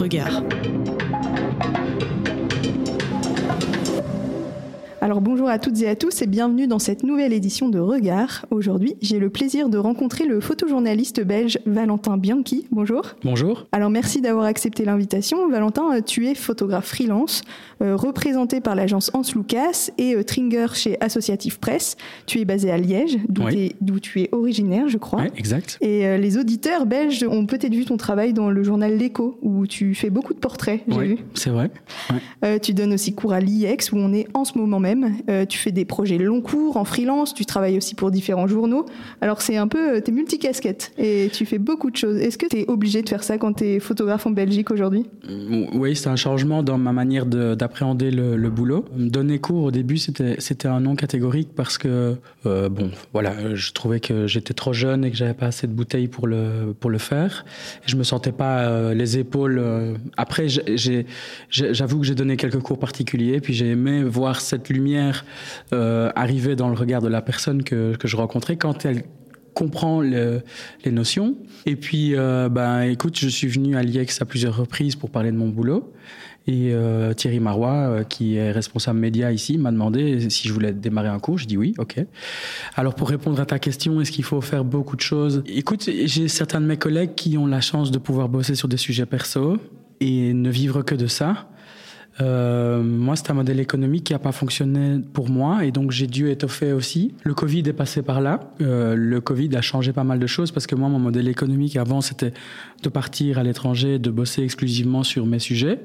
Regard. Alors bonjour à toutes et à tous et bienvenue dans cette nouvelle édition de Regard. Aujourd'hui, j'ai le plaisir de rencontrer le photojournaliste belge Valentin Bianchi. Bonjour. Bonjour. Alors merci d'avoir accepté l'invitation. Valentin, tu es photographe freelance, euh, représenté par l'agence Hans Lucas et euh, Tringer chez Associative Press. Tu es basé à Liège, d'où tu es originaire, je crois. Oui, exact. Et euh, les auditeurs belges ont peut-être vu ton travail dans le journal L'Echo, où tu fais beaucoup de portraits, j'ai Oui, c'est vrai. Ouais. Euh, tu donnes aussi cours à l'IEX où on est en ce moment même. Euh, tu fais des projets long cours en freelance, tu travailles aussi pour différents journaux. Alors c'est un peu, euh, t'es multicasquette et tu fais beaucoup de choses. Est-ce que t'es obligé de faire ça quand t'es photographe en Belgique aujourd'hui? Oui, c'est un changement dans ma manière de- d'appréhender le, boulot. Donner cours au début, c'était un non catégorique parce que euh, bon, voilà, je trouvais que j'étais trop jeune et que j'avais pas assez de bouteilles pour le pour le faire. Je me sentais pas les épaules. Après, j'avoue que j'ai donné quelques cours particuliers, puis j'ai aimé voir cette lumière euh, arriver dans le regard de la personne que je rencontrais quand elle comprend le- les notions. Et puis, euh, ben, écoute, je suis venu à l'IEX à plusieurs reprises pour parler de mon boulot. Et euh, Thierry Marois, euh, qui est responsable média ici, m'a demandé si je voulais démarrer un cours. Je dis oui, ok. Alors pour répondre à ta question, est-ce qu'il faut faire beaucoup de choses? Écoute, j'ai certains de mes collègues qui ont la chance de pouvoir bosser sur des sujets perso et ne vivre que de ça. Euh, moi, c'est un modèle économique qui n'a pas fonctionné pour moi et donc j'ai dû étoffer aussi. Le Covid est passé par là. Euh, le Covid a changé pas mal de choses parce que moi, mon modèle économique avant, c'était de partir à l'étranger, de bosser exclusivement sur mes sujets.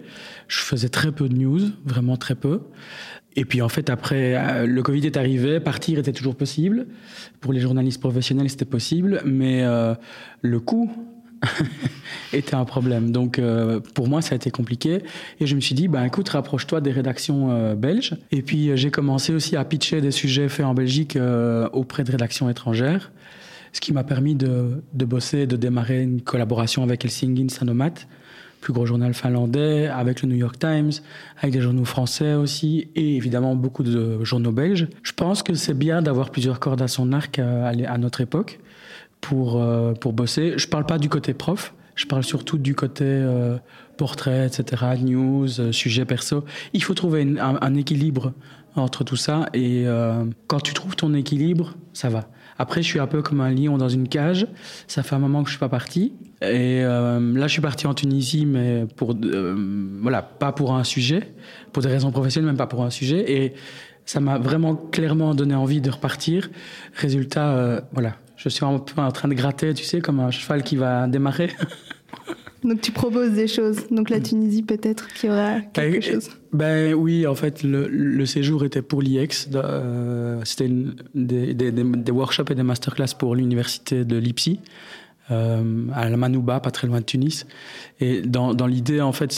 Je faisais très peu de news, vraiment très peu. Et puis en fait, après, euh, le Covid est arrivé, partir était toujours possible. Pour les journalistes professionnels, c'était possible, mais euh, le coût était un problème. Donc euh, pour moi, ça a été compliqué. Et je me suis dit, ben écoute, rapproche-toi des rédactions euh, belges. Et puis euh, j'ai commencé aussi à pitcher des sujets faits en Belgique auprès de rédactions étrangères, ce qui m'a permis de, de bosser, de démarrer une collaboration avec Helsingin Sanomat, plus gros journal finlandais, avec le New York Times, avec des journaux français aussi, et évidemment beaucoup de journaux belges. Je pense que c'est bien d'avoir plusieurs cordes à son arc à notre époque pour, euh, pour bosser. Je parle pas du côté prof, je parle surtout du côté euh, portrait, etc., news, euh, sujet perso. Il faut trouver un, équilibre entre tout ça et quand tu trouves ton équilibre, ça va. Après, je suis un peu comme un lion dans une cage. Ça fait un moment que je suis pas parti. Et là, je suis parti en Tunisie, mais pour voilà, pas pour un sujet, pour des raisons professionnelles, même pas pour un sujet. Et ça m'a vraiment clairement donné envie de repartir. Résultat, voilà, je suis un peu en train de gratter, tu sais, comme un cheval qui va démarrer. Donc tu proposes des choses. Donc la Tunisie peut-être qu'il y aura quelque Euh, chose. Ben oui, en fait, le, le séjour était pour l'IEX. Euh, C'était des, des, des, des workshops et des masterclass pour l'université de Lipsi, euh, à la Manouba, pas très loin de Tunis. Et dans, dans l'idée, en fait,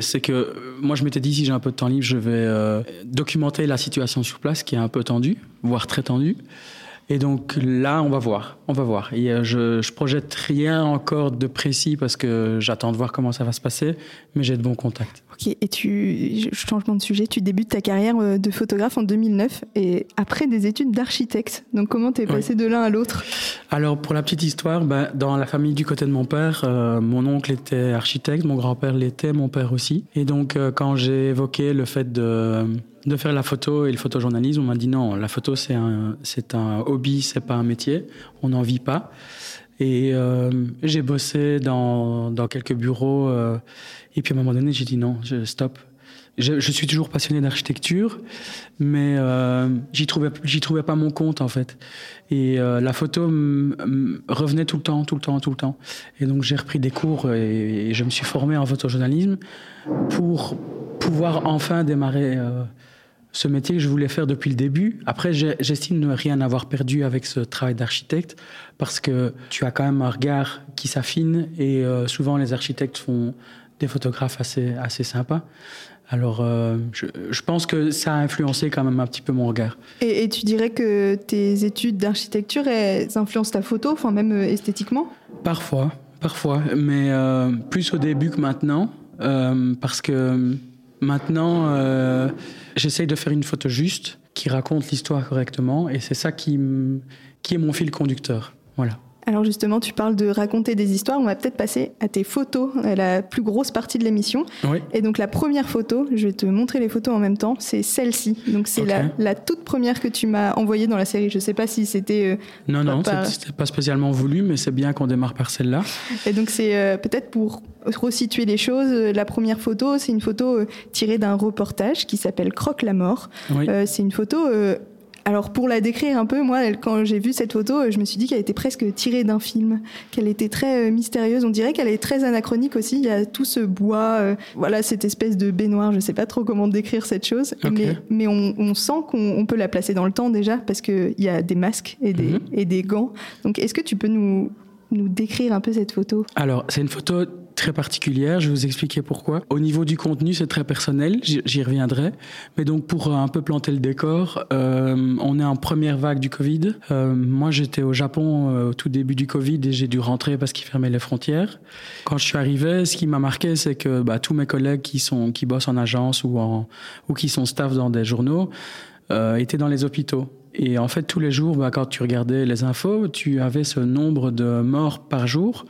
c'est que moi, je m'étais dit, si j'ai un peu de temps libre, je vais euh, documenter la situation sur place, qui est un peu tendue, voire très tendue. Et donc là, on va voir, on va voir. Euh, je, je projette rien encore de précis parce que j'attends de voir comment ça va se passer, mais j'ai de bons contacts. Et tu, changement de sujet, tu débutes ta carrière euh, de photographe en 2009 et après des études d'architecte. Donc comment t'es Oui. passé de l'un à l'autre? Alors pour la petite histoire, ben, dans la famille du côté de mon père, euh, mon oncle était architecte, mon grand-père l'était, mon père aussi. Et donc euh, quand j'ai évoqué le fait de, de faire la photo et le photojournalisme, on m'a dit non, la photo c'est un, c'est un hobby, c'est pas un métier, on n'en vit pas. Et euh, j'ai bossé dans, dans quelques bureaux. euh, et puis à un moment donné, j'ai dit non, je, stop. Je, je suis toujours passionné d'architecture, mais euh, j'y trouvais, j'y trouvais pas mon compte en fait. Et la photo revenait tout le temps, tout le temps, tout le temps. Et donc j'ai repris des cours et, et je me suis formé en photojournalisme pour pouvoir enfin démarrer ce métier que je voulais faire depuis le début. Après, j'estime ne rien avoir perdu avec ce travail d'architecte parce que tu as quand même un regard qui s'affine et euh, souvent les architectes font des photographes assez, assez sympas. Alors, euh, je, je pense que ça a influencé quand même un petit peu mon regard. et, et tu dirais que tes études d'architecture, elles influencent ta photo, enfin même euh, esthétiquement? Parfois, parfois, mais euh, plus au début que maintenant, parce que maintenant, euh, j'essaye de faire une photo juste qui raconte l'histoire correctement, et c'est ça qui, qui est mon fil conducteur. Voilà. Alors justement, tu parles de raconter des histoires. On va peut-être passer à tes photos, à la plus grosse partie de l'émission. Oui. Et donc la première photo, je vais te montrer les photos en même temps, c'est celle-ci. Donc c'est la, la toute première que tu m'as envoyée dans la série. Je sais pas si c'était... euh, Non, non, Pas- c'était- pas spécialement voulu, mais c'est bien qu'on démarre par celle-là. Et donc c'est euh, peut-être pour resituer les choses. euh, La première photo, c'est une photo tirée d'un reportage qui s'appelle Croque la mort. Oui. Euh, c'est une photo. Alors pour la décrire un peu, moi, quand j'ai vu cette photo, euh, je me suis dit qu'elle était presque tirée d'un film, qu'elle était très euh, mystérieuse. On dirait qu'elle est très anachronique aussi. Il y a tout ce bois, euh, voilà, cette espèce de baignoire. Je sais pas trop comment décrire cette chose, mais, mais on, on sent qu'on on peut la placer dans le temps déjà parce qu'il y a des masques et des, Mhm. et des gants. Donc est-ce que tu peux nous, nous décrire un peu cette photo? Alors, c'est une photo très particulière, je vais vous expliquer pourquoi. Au niveau du contenu, c'est très personnel, j'y reviendrai. Mais donc, pour euh, un peu planter le décor, euh, on est en première vague du Covid. Euh, moi, j'étais au Japon euh, au tout début du Covid et j'ai dû rentrer parce qu'ils fermaient les frontières. Quand je suis arrivé, ce qui m'a marqué, c'est que bah, tous mes collègues qui, sont, qui bossent en agence ou, en, ou qui sont staff dans des journaux euh, étaient dans les hôpitaux. Et en fait, tous les jours, bah, quand tu regardais les infos, tu avais ce nombre de morts par jour.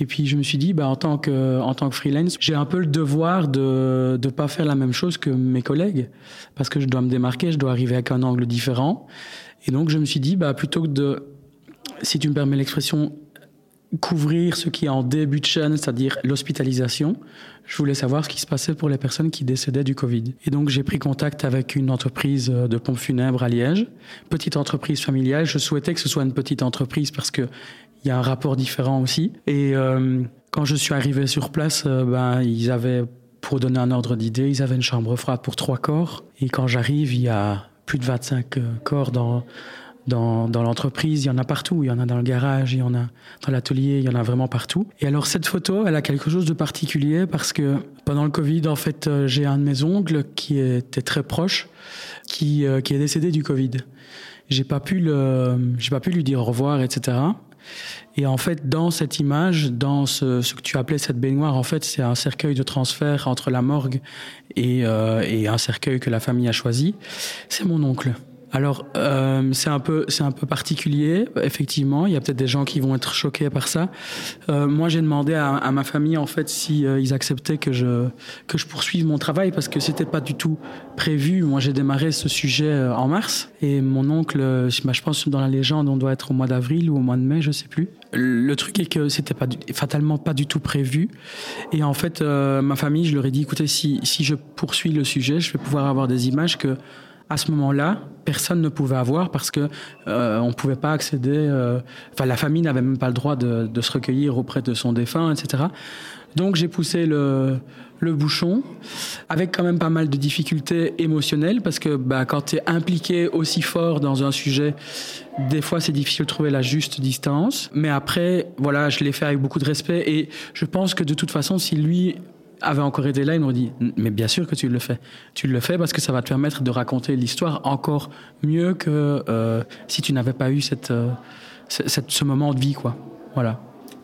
Et puis je me suis dit, bah, en tant que freelance, j'ai un peu le devoir de de pas faire la même chose que mes collègues, parce que je dois me démarquer, je dois arriver avec un angle différent. Et donc je me suis dit, bah, plutôt que de, si tu me permets l'expression, couvrir ce qui est en début de chaîne, c'est-à-dire l'hospitalisation, je voulais savoir ce qui se passait pour les personnes qui décédaient du Covid. Et donc j'ai pris contact avec une entreprise de pompes funèbres à Liège, petite entreprise familiale. Je souhaitais que ce soit une petite entreprise parce que il y a un rapport différent aussi. Et euh, quand je suis arrivé sur place, euh, ben ils avaient, pour donner un ordre d'idée, ils avaient une chambre froide pour trois corps. Et quand j'arrive, il y a plus de 25 euh, corps dans dans, dans l'entreprise, il y en a partout. Il y en a dans le garage, il y en a dans l'atelier, il y en a vraiment partout. Et alors cette photo, elle a quelque chose de particulier parce que pendant le Covid, en fait, j'ai un de mes oncles qui était très proche, qui, qui est décédé du Covid. J'ai pas pu le, j'ai pas pu lui dire au revoir, etc. Et en fait, dans cette image, dans ce, ce que tu appelais cette baignoire, en fait, c'est un cercueil de transfert entre la morgue et, euh, et un cercueil que la famille a choisi. C'est mon oncle. Alors, euh, c'est un peu, c'est un peu particulier, effectivement. Il y a peut-être des gens qui vont être choqués par ça. Euh, moi, j'ai demandé à, à ma famille, en fait, si euh, ils acceptaient que je que je poursuive mon travail parce que c'était pas du tout prévu. Moi, j'ai démarré ce sujet euh, en mars et mon oncle, euh, je bah, je pense dans la légende, on doit être au mois d'avril ou au mois de mai, je sais plus. Le truc est que c'était pas du- fatalement pas du tout prévu. Et en fait, euh, ma famille, je leur ai dit, écoutez, si si je poursuis le sujet, je vais pouvoir avoir des images que à ce moment-là, personne ne pouvait avoir parce que euh, on pouvait pas accéder. euh, Enfin, la famille n'avait même pas le droit de, se recueillir auprès de son défunt, etc. Donc, j'ai poussé le, le bouchon avec quand même pas mal de difficultés émotionnelles parce que bah, quand tu es impliqué aussi fort dans un sujet, des fois c'est difficile de trouver la juste distance. Mais après, voilà, je l'ai fait avec beaucoup de respect et je pense que de toute façon, si lui avait encore été là, il m'aurait dit Mais bien sûr que tu le fais. Tu le fais parce que ça va te permettre de raconter l'histoire encore mieux que euh, si tu n'avais pas eu cette, euh, ce, cette- ce moment de vie, quoi. Voilà.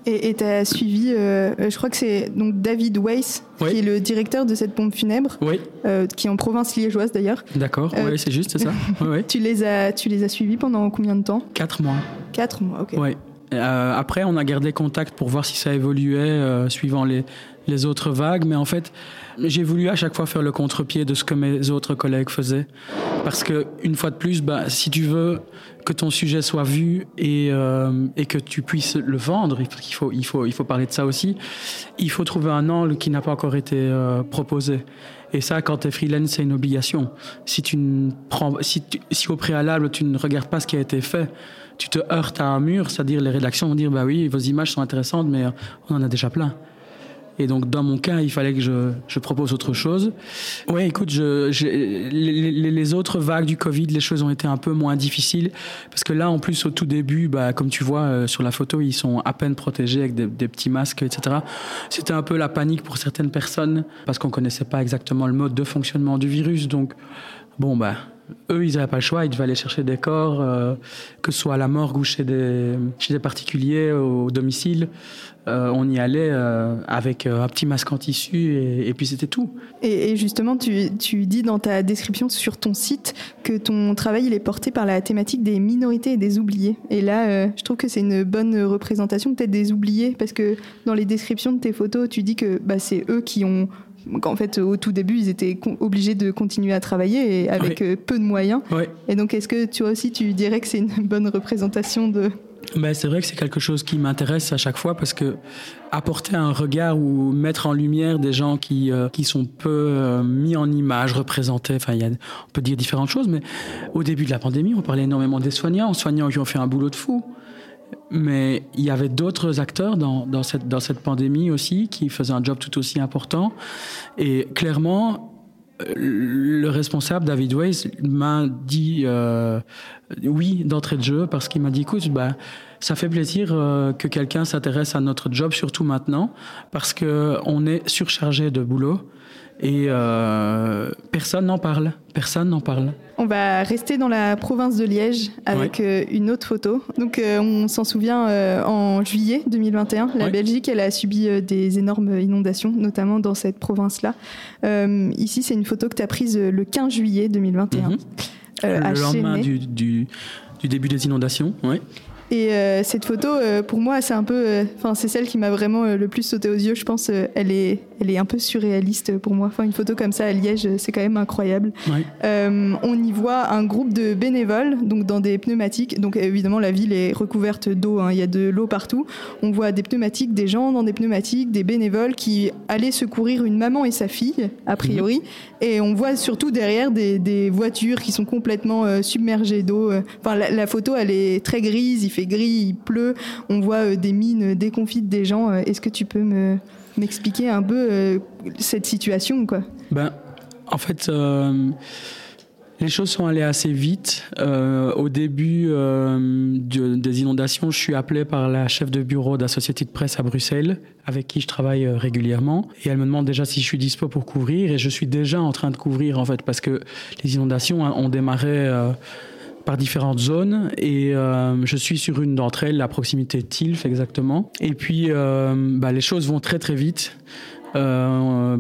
Et tu as suivi, euh, je crois que c'est donc David Weiss, Oui. qui est le directeur de cette pompe funèbre, Oui, euh, qui est en province liégeoise d'ailleurs. d'accord. Euh, oui, c'est juste, c'est ça. Oui, oui. Tu les as, tu les as suivis pendant combien de temps? Quatre mois. Quatre mois, ok. Euh, après, on a gardé contact pour voir si ça évoluait suivant les, les autres vagues. Mais en fait, j'ai voulu à chaque fois faire le contre-pied de ce que mes autres collègues faisaient. Parce que, une fois de plus, bah, si tu veux que ton sujet soit vu et, euh, et que tu puisses le vendre, il faut, il, faut, il faut parler de ça aussi, il faut trouver un angle qui n'a pas encore été euh, proposé. Et ça, quand tu es freelance, c'est une obligation. Si, tu ne prends, si, tu- si au préalable, tu ne regardes pas ce qui a été fait, tu te heurtes à un mur, c'est-à-dire les rédactions vont dire bah oui, vos images sont intéressantes, mais euh, on en a déjà plein. Et donc dans mon cas, il fallait que je, propose autre chose. Ouais, écoute, les, autres vagues du Covid, les choses ont été un peu moins difficiles parce que là, en plus, au tout début, bah, comme tu vois euh, sur la photo, ils sont à peine protégés avec des, des petits masques, etc. C'était un peu la panique pour certaines personnes parce qu'on connaissait pas exactement le mode de fonctionnement du virus. Donc bon, bah eux, ils n'avaient pas le choix, ils devaient aller chercher des corps, euh, que ce soit à la morgue ou chez des, chez des particuliers au domicile. Euh, on y allait euh, avec un petit masque en tissu et, puis c'était tout. Et, justement, tu, tu, dis dans ta description sur ton site que ton travail il est porté par la thématique des minorités et des oubliés. Et là, je trouve que c'est une bonne représentation peut-être des oubliés parce que dans les descriptions de tes photos, tu dis que bah, c'est eux qui ont en fait, au tout début, ils étaient obligés de continuer à travailler et avec euh, peu de moyens. Et donc, est-ce que tu aussi, tu dirais que c'est une bonne représentation de... Ben, c'est vrai que c'est quelque chose qui m'intéresse à chaque fois parce que apporter un regard ou mettre en lumière des gens qui, euh, qui sont peu euh, mis en image, représentés, enfin, y a, on peut dire différentes choses, mais au début de la pandémie, on parlait énormément des soignants, soignants qui ont fait un boulot de fou. Mais il y avait d'autres acteurs dans, cette, pandémie aussi qui faisaient un job tout aussi important. Et clairement, le responsable, David Weiss, m'a dit euh, oui d'entrée de jeu parce qu'il m'a dit écoute, bah, ça fait plaisir euh, que quelqu'un s'intéresse à notre job, surtout maintenant, parce qu'on est surchargé de boulot et euh, personne n'en parle. Personne n'en parle. On va rester dans la province de Liège avec euh, une autre photo. Donc, euh, on s'en souvient en juillet 2021, la Belgique, elle a subi des énormes inondations, notamment dans cette province-là. ici, c'est une photo que tu as prise le 15 juillet 2021. Mhm. le lendemain du, du, du, début des inondations, oui. Et euh, cette photo, euh, pour moi, c'est un peu, euh, enfin, c'est celle qui m'a vraiment le plus sauté aux yeux. Je pense, elle est, elle est un peu surréaliste pour moi. Enfin, une photo comme ça à Liège, c'est quand même incroyable. on y voit un groupe de bénévoles, donc dans des pneumatiques. Donc évidemment, la ville est recouverte d'eau. Hein. Il y a de l'eau partout. On voit des pneumatiques, des gens dans des pneumatiques, des bénévoles qui allaient secourir une maman et sa fille, a priori. Mhm. Et on voit surtout derrière des, des voitures qui sont complètement submergées d'eau. Enfin, la, la, photo, elle est très grise. Il fait gris, il pleut, on voit euh, des mines déconfites des gens. Euh, est-ce que tu peux me m'expliquer un peu euh, cette situation quoi? Ben, en fait. Les choses sont allées assez vite. au début des inondations, je suis appelé par la chef de bureau de la société de presse à Bruxelles, avec qui je travaille régulièrement. Et elle me demande déjà si je suis dispo pour couvrir. Et je suis déjà en train de couvrir, en fait, parce que les inondations hein, ont démarré par différentes zones et euh, je suis sur une d'entre elles, la proximité de Tilf exactement. Et puis euh, bah, les choses vont très très vite. Euh,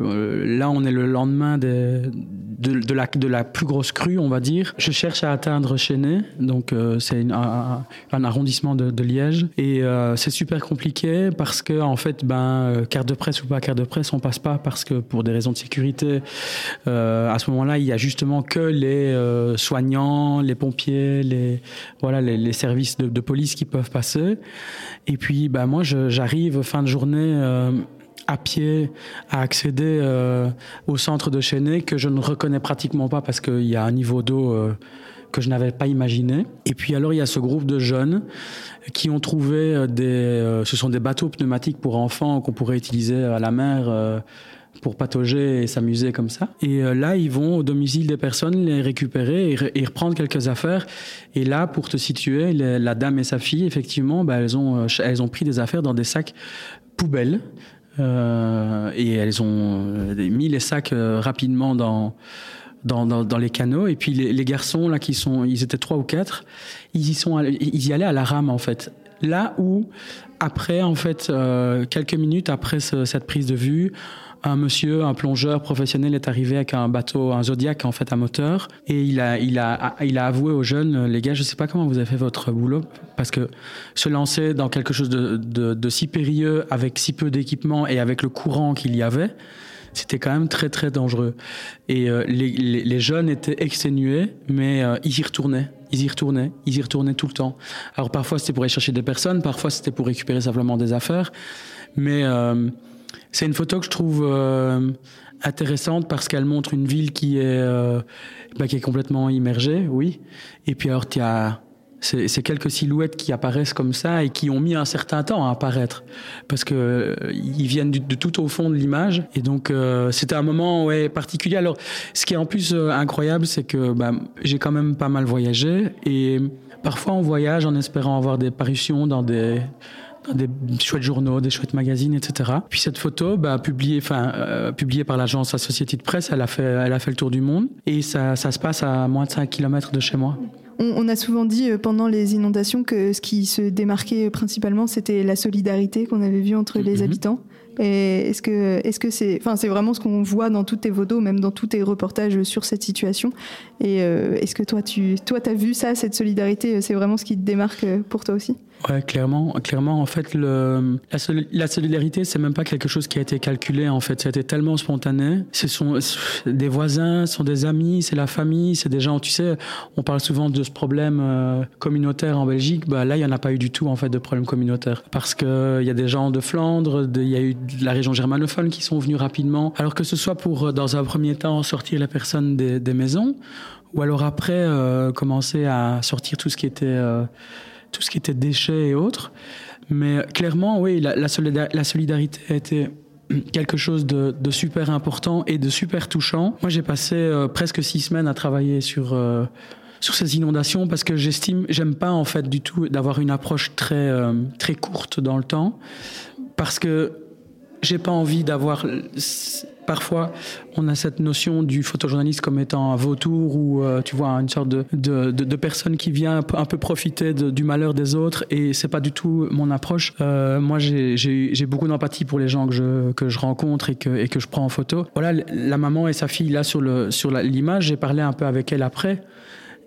là, on est le lendemain de, la, plus grosse crue, on va dire. Je cherche à atteindre Chênay, donc euh, c'est un, arrondissement de, Liège, et euh, c'est super compliqué parce que en fait, ben euh, carte de presse ou pas carte de presse, on passe pas parce que pour des raisons de sécurité, à ce moment-là, il y a justement que les soignants, les pompiers, les voilà, les, les services de, de, police qui peuvent passer. Et puis, ben moi, j'arrive fin de journée à pied à accéder euh, au centre de Chênay que je ne reconnais pratiquement pas parce qu'il y a un niveau d'eau euh, que je n'avais pas imaginé. Et puis alors il y a ce groupe de jeunes qui ont trouvé euh, des, ce sont des bateaux pneumatiques pour enfants qu'on pourrait utiliser à la mer pour patauger et s'amuser comme ça. Et là, ils vont au domicile des personnes les récupérer et, reprendre quelques affaires. Et là, pour te situer, la dame et sa fille, effectivement, bah, elles, ont, elles ont pris des affaires dans des sacs poubelles euh, et elles ont euh, mis les sacs euh, rapidement dans, dans, dans, les canaux. Et puis les, les, garçons, là, qui sont, ils étaient trois ou quatre, ils y, sont, ils y allaient à la rame, en fait. Là où, après, en fait, quelques minutes après cette prise de vue, un monsieur, un plongeur professionnel est arrivé avec un bateau, un Zodiac en fait à moteur, et il a, il a, il a avoué aux jeunes, les gars, je sais pas comment vous avez fait votre boulot, parce que se lancer dans quelque chose de, de, si périlleux avec si peu d'équipement et avec le courant qu'il y avait, c'était quand même très très dangereux. Et euh, les, les, jeunes étaient exténués, mais euh, ils y retournaient. Ils y retournaient, ils y retournaient tout le temps. Alors parfois c'était pour aller chercher des personnes, parfois c'était pour récupérer simplement des affaires, mais euh, c'est une photo que je trouve euh, intéressante parce qu'elle montre une ville qui est, euh, bah, qui est complètement immergée, oui. Et puis alors, il y a ces, quelques silhouettes qui apparaissent comme ça et qui ont mis un certain temps à apparaître parce que euh, ils viennent de, tout au fond de l'image et donc c'était un moment ouais, particulier. Alors, ce qui est en plus incroyable, c'est que bah, j'ai quand même pas mal voyagé et parfois on voyage en espérant avoir des parutions dans des des chouettes journaux, des chouettes magazines, etc. Puis cette photo, bah, publiée, enfin, euh, publiée par l'agence La Société de Presse, elle a fait, elle a fait le tour du monde. Et ça, ça se passe à moins de 5 km de chez moi. On, a souvent dit euh, pendant les inondations que ce qui se démarquait principalement, c'était la solidarité qu'on avait vue entre les mhm. habitants. Et est-ce que, est-ce que c'est, enfin, c'est vraiment ce qu'on voit dans toutes tes photos, même dans tous tes reportages sur cette situation. Et euh, est-ce que toi, tu, toi, as vu ça, cette solidarité, c'est vraiment ce qui te démarque pour toi aussi? Ouais, clairement, clairement. En fait, le, la, solidarité, c'est même pas quelque chose qui a été calculé. En fait, ça a été tellement spontané. Ce sont des voisins, ce sont des amis, c'est la famille, c'est des gens. Tu sais, on parle souvent de ce problème euh, communautaire en Belgique. Bah là, il y en a pas eu du tout en fait de problème communautaire parce que il y a des gens de Flandre, il y a eu de la région germanophone qui sont venus rapidement. Alors que ce soit pour, dans un premier temps, sortir la personne des, maisons, ou alors après euh, commencer à sortir tout ce qui était euh, tout ce qui était déchets et autres. Mais clairement, oui, la, solidarité a été quelque chose de, super important et de super touchant. Moi, j'ai passé euh, presque six semaines à travailler sur euh, sur ces inondations parce que j'estime, j'aime pas en fait du tout d'avoir une approche très euh, très courte dans le temps parce que j'ai pas envie d'avoir Parfois, on a cette notion du photojournaliste comme étant un vautour ou, euh, tu vois, une sorte de, de, de, personne qui vient un peu, profiter du malheur des autres et c'est pas du tout mon approche. Euh, moi, j'ai beaucoup d'empathie pour les gens que je, que je rencontre et que, et que je prends en photo. Voilà, la maman et sa fille là sur l'image, sur j'ai parlé un peu avec elle après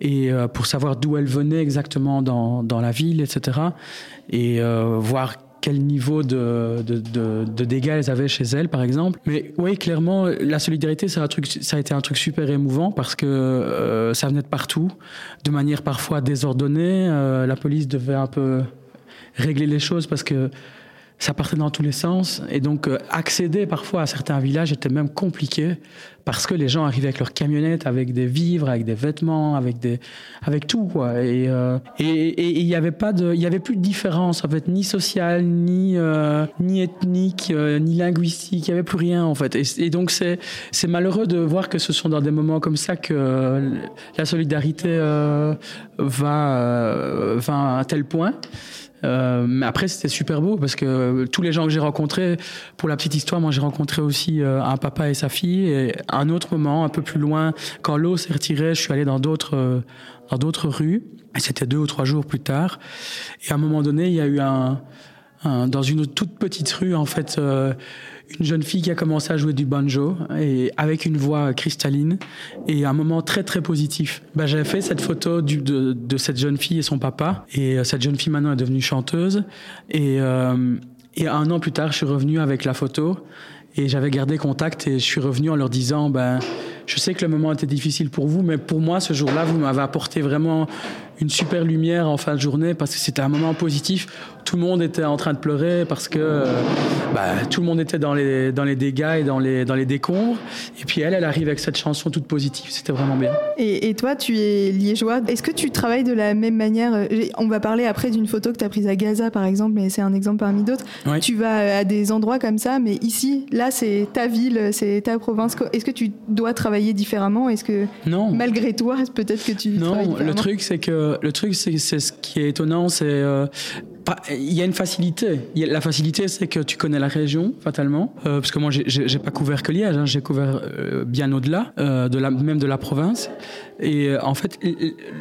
et euh, pour savoir d'où elle venait exactement dans, dans la ville, etc. Et voir quel niveau de, de, dégâts elles avaient chez elles, par exemple. Mais oui, clairement, la solidarité, ça a, truc, ça a été un truc super émouvant parce que euh, ça venait de partout, de manière parfois désordonnée. Euh, la police devait un peu régler les choses parce que ça partait dans tous les sens. Et donc, euh, accéder parfois à certains villages était même compliqué parce que les gens arrivaient avec leurs camionnettes, avec des vivres, avec des vêtements, avec des, avec tout, quoi. Et euh, et il y avait pas de, il y avait plus de différence, en fait, ni sociale, ni euh, ni ethnique, ni linguistique. Il y avait plus rien, en fait. Et, donc, c'est malheureux de voir que ce sont dans des moments comme ça que la solidarité va va à tel point. Euh, mais après, c'était super beau parce que tous les gens que j'ai rencontrés, pour la petite histoire, moi j'ai rencontré aussi euh, un papa et sa fille. Et un autre moment, un peu plus loin, quand l'eau s'est retirée, je suis allé dans d'autres euh, dans d'autres rues. Et c'était deux ou trois jours plus tard. Et à un moment donné, il y a eu un dans une toute petite rue, en fait. Euh, une jeune fille qui a commencé à jouer du banjo et avec une voix cristalline et un moment très très positif. Bah, j'avais fait cette photo du, de, de, cette jeune fille et son papa et euh, cette jeune fille maintenant est devenue chanteuse et, euh, et un an plus tard je suis revenu avec la photo et j'avais gardé contact et je suis revenu en leur disant ben je sais que le moment était difficile pour vous mais pour moi ce jour-là vous m'avez apporté vraiment une super lumière en fin de journée parce que c'était un moment positif. Tout le monde était en train de pleurer parce que euh, bah, tout le monde était dans les, dans les dégâts et dans les, dans les décombres. Et puis elle, elle arrive avec cette chanson toute positive. C'était vraiment bien. Et, et, toi, tu es liégeois. Est-ce que tu travailles de la même manière On va parler après d'une photo que tu as prise à Gaza, par exemple, mais c'est un exemple parmi d'autres. Tu vas à des endroits comme ça, mais ici, là, c'est ta ville, c'est ta province. Est-ce que tu dois travailler différemment? Est-ce que, non. malgré toi, peut-être que tu. Non, le truc, c'est que le truc, c'est ce qui est étonnant, c'est euh, il y a une facilité. La facilité, c'est que tu connais la région, fatalement. Euh, parce que moi, j'ai pas couvert que Liège, hein, j'ai couvert euh, bien au-delà, de la, même de la province. Et en fait,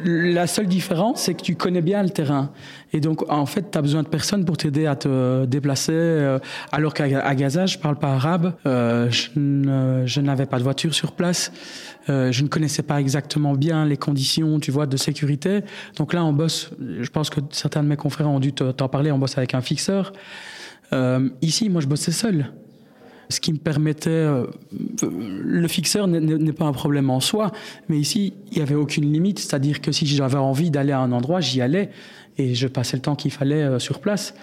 la seule différence, c'est que tu connais bien le terrain. Et donc, en fait, tu as besoin de personne pour t'aider à te déplacer. alors qu'à Gaza, je parle pas arabe, je n'avais pas de voiture sur place. Euh, je ne connaissais pas exactement bien les conditions, tu vois, de sécurité. Donc là, on bosse. Je pense que certains de mes confrères ont dû t'en parler. On bosse avec un fixeur. Euh, ici, moi, je bossais seul. Ce qui me permettait, euh, le fixeur n'est pas un problème en soi, mais ici, il n'y avait aucune limite. C'est-à-dire que si j'avais envie d'aller à un endroit, j'y allais et je passais le temps qu'il fallait sur place.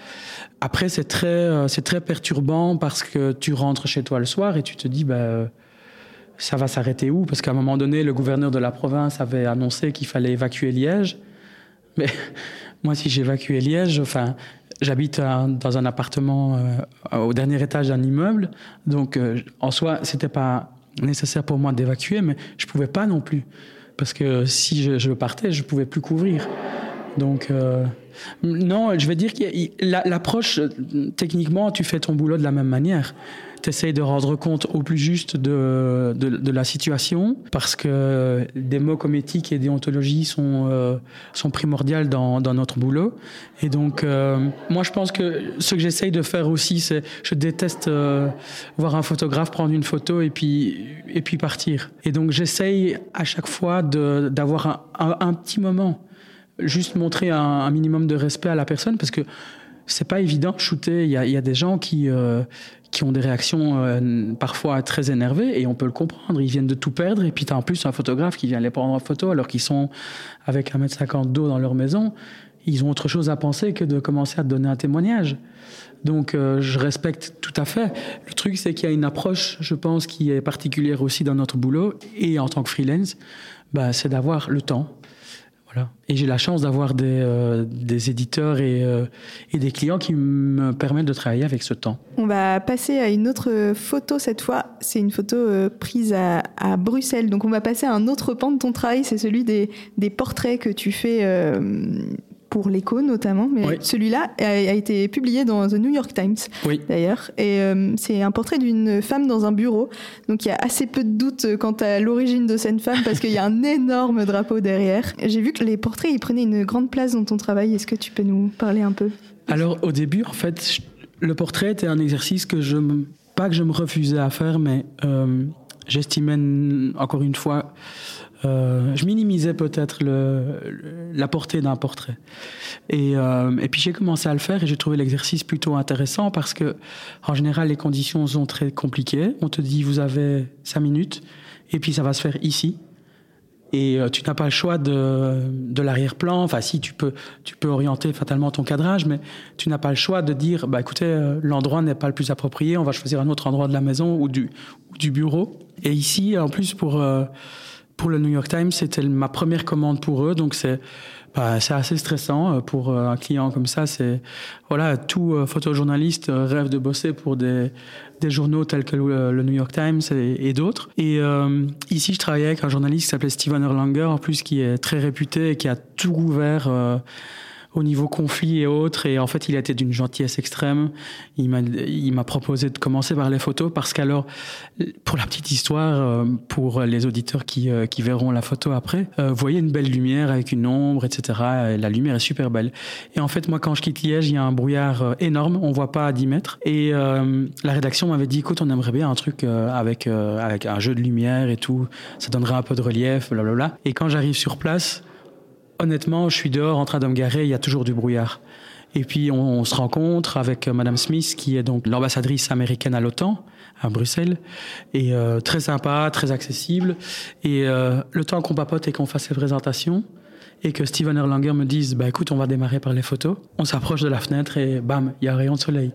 Après, c'est très, c'est très perturbant parce que tu rentres chez toi le soir et tu te dis, bah, ça va s'arrêter où? Parce qu'à un moment donné, le gouverneur de la province avait annoncé qu'il fallait évacuer Liège. Mais moi, si j'évacuais Liège, enfin, j'habite dans un appartement euh, au dernier étage d'un immeuble, donc euh, en soi, c'était pas nécessaire pour moi d'évacuer, mais je pouvais pas non plus, parce que si je, partais, je pouvais plus couvrir. Donc, euh, Non, je vais dire que l'approche, techniquement, tu fais ton boulot de la même manière tu essayes de rendre compte au plus juste de, de, la situation, parce que des mots comme éthique et déontologie sont, euh, sont primordiales dans, dans, notre boulot. Et donc, euh, moi, je pense que ce que j'essaye de faire aussi, c'est, je déteste euh, voir un photographe prendre une photo et puis, et puis partir. Et donc, j'essaye à chaque fois d'avoir un, un, petit moment, juste montrer un minimum de respect à la personne, parce que c'est pas évident de shooter. Il y a, y a des gens qui, euh, qui ont des réactions euh, parfois très énervées et on peut le comprendre. Ils viennent de tout perdre et puis tu as en plus un photographe qui vient les prendre en photo alors qu'ils sont avec 1m50 d'eau dans leur maison. Ils ont autre chose à penser que de commencer à donner un témoignage. Donc euh, je respecte tout à fait. Le truc c'est qu'il y a une approche, je pense, qui est particulière aussi dans notre boulot et en tant que freelance, bah, c'est d'avoir le temps et j'ai la chance d'avoir des, euh, des, éditeurs et, euh, et, des clients qui me permettent de travailler avec ce temps. On va passer à une autre photo cette fois. C'est une photo euh, prise à, à, Bruxelles. Donc on va passer à un autre pan de ton travail. C'est celui des, des, portraits que tu fais pour l'écho notamment, mais celui-là a, été publié dans The New York Times d'ailleurs. Et euh, c'est un portrait d'une femme dans un bureau. Donc il y a assez peu de doutes quant à l'origine de cette femme parce qu'il y a un énorme drapeau derrière. J'ai vu que les portraits, ils prenaient une grande place dans ton travail. Est-ce que tu peux nous parler un peu? Alors au début, en fait, le portrait était un exercice que je, pas que je me refusais à faire, mais euh, j'estimais encore une fois euh, je minimisais peut-être le, la portée d'un portrait. Et, euh, et puis j'ai commencé à le faire et j'ai trouvé l'exercice plutôt intéressant parce que, en général, les conditions sont très compliquées. On te dit, vous avez cinq minutes et puis ça va se faire ici. Et euh, tu n'as pas le choix de, de l'arrière-plan. Enfin, si tu peux, tu peux orienter fatalement ton cadrage, mais tu n'as pas le choix de dire, bah écoutez, euh, l'endroit n'est pas le plus approprié. On va choisir un autre endroit de la maison ou du, ou du bureau. Et ici, en plus, pour euh, pour le New York Times, c'était ma première commande pour eux, donc c'est bah, c'est assez stressant euh, pour euh, un client comme ça. C'est voilà, tout euh, photojournaliste rêve de bosser pour des, journaux tels que le, New York Times et, d'autres. Et ici, je travaillais avec un journaliste qui s'appelait Steven Erlanger, en plus qui est très réputé et qui a tout ouvert au niveau conflit et autres. Et en fait, il a été d'une gentillesse extrême. Il m'a, il m'a proposé de commencer par les photos parce qu'alors, pour la petite histoire, euh, pour les auditeurs qui, euh, qui verront la photo après, euh, vous voyez une belle lumière avec une ombre, etc. la lumière est super belle. Et en fait, moi, quand je quitte Liège, il y a un brouillard énorme. On voit pas à 10 mètres. Et la rédaction m'avait dit, écoute, on aimerait bien un truc avec, avec un jeu de lumière et tout. Ça donnerait un peu de relief, blablabla. Et quand j'arrive sur place, honnêtement, je suis dehors en train de me garer, il y a toujours du brouillard. Et puis on, se rencontre avec euh, Madame Smith, qui est donc l'ambassadrice américaine à l'OTAN à Bruxelles, et euh, très sympa, très accessible. Et euh, le temps qu'on papote et qu'on fasse les présentations, et que Steven Erlanger me dise, bah écoute, on va démarrer par les photos. On s'approche de la fenêtre et bam, il y a un rayon de soleil.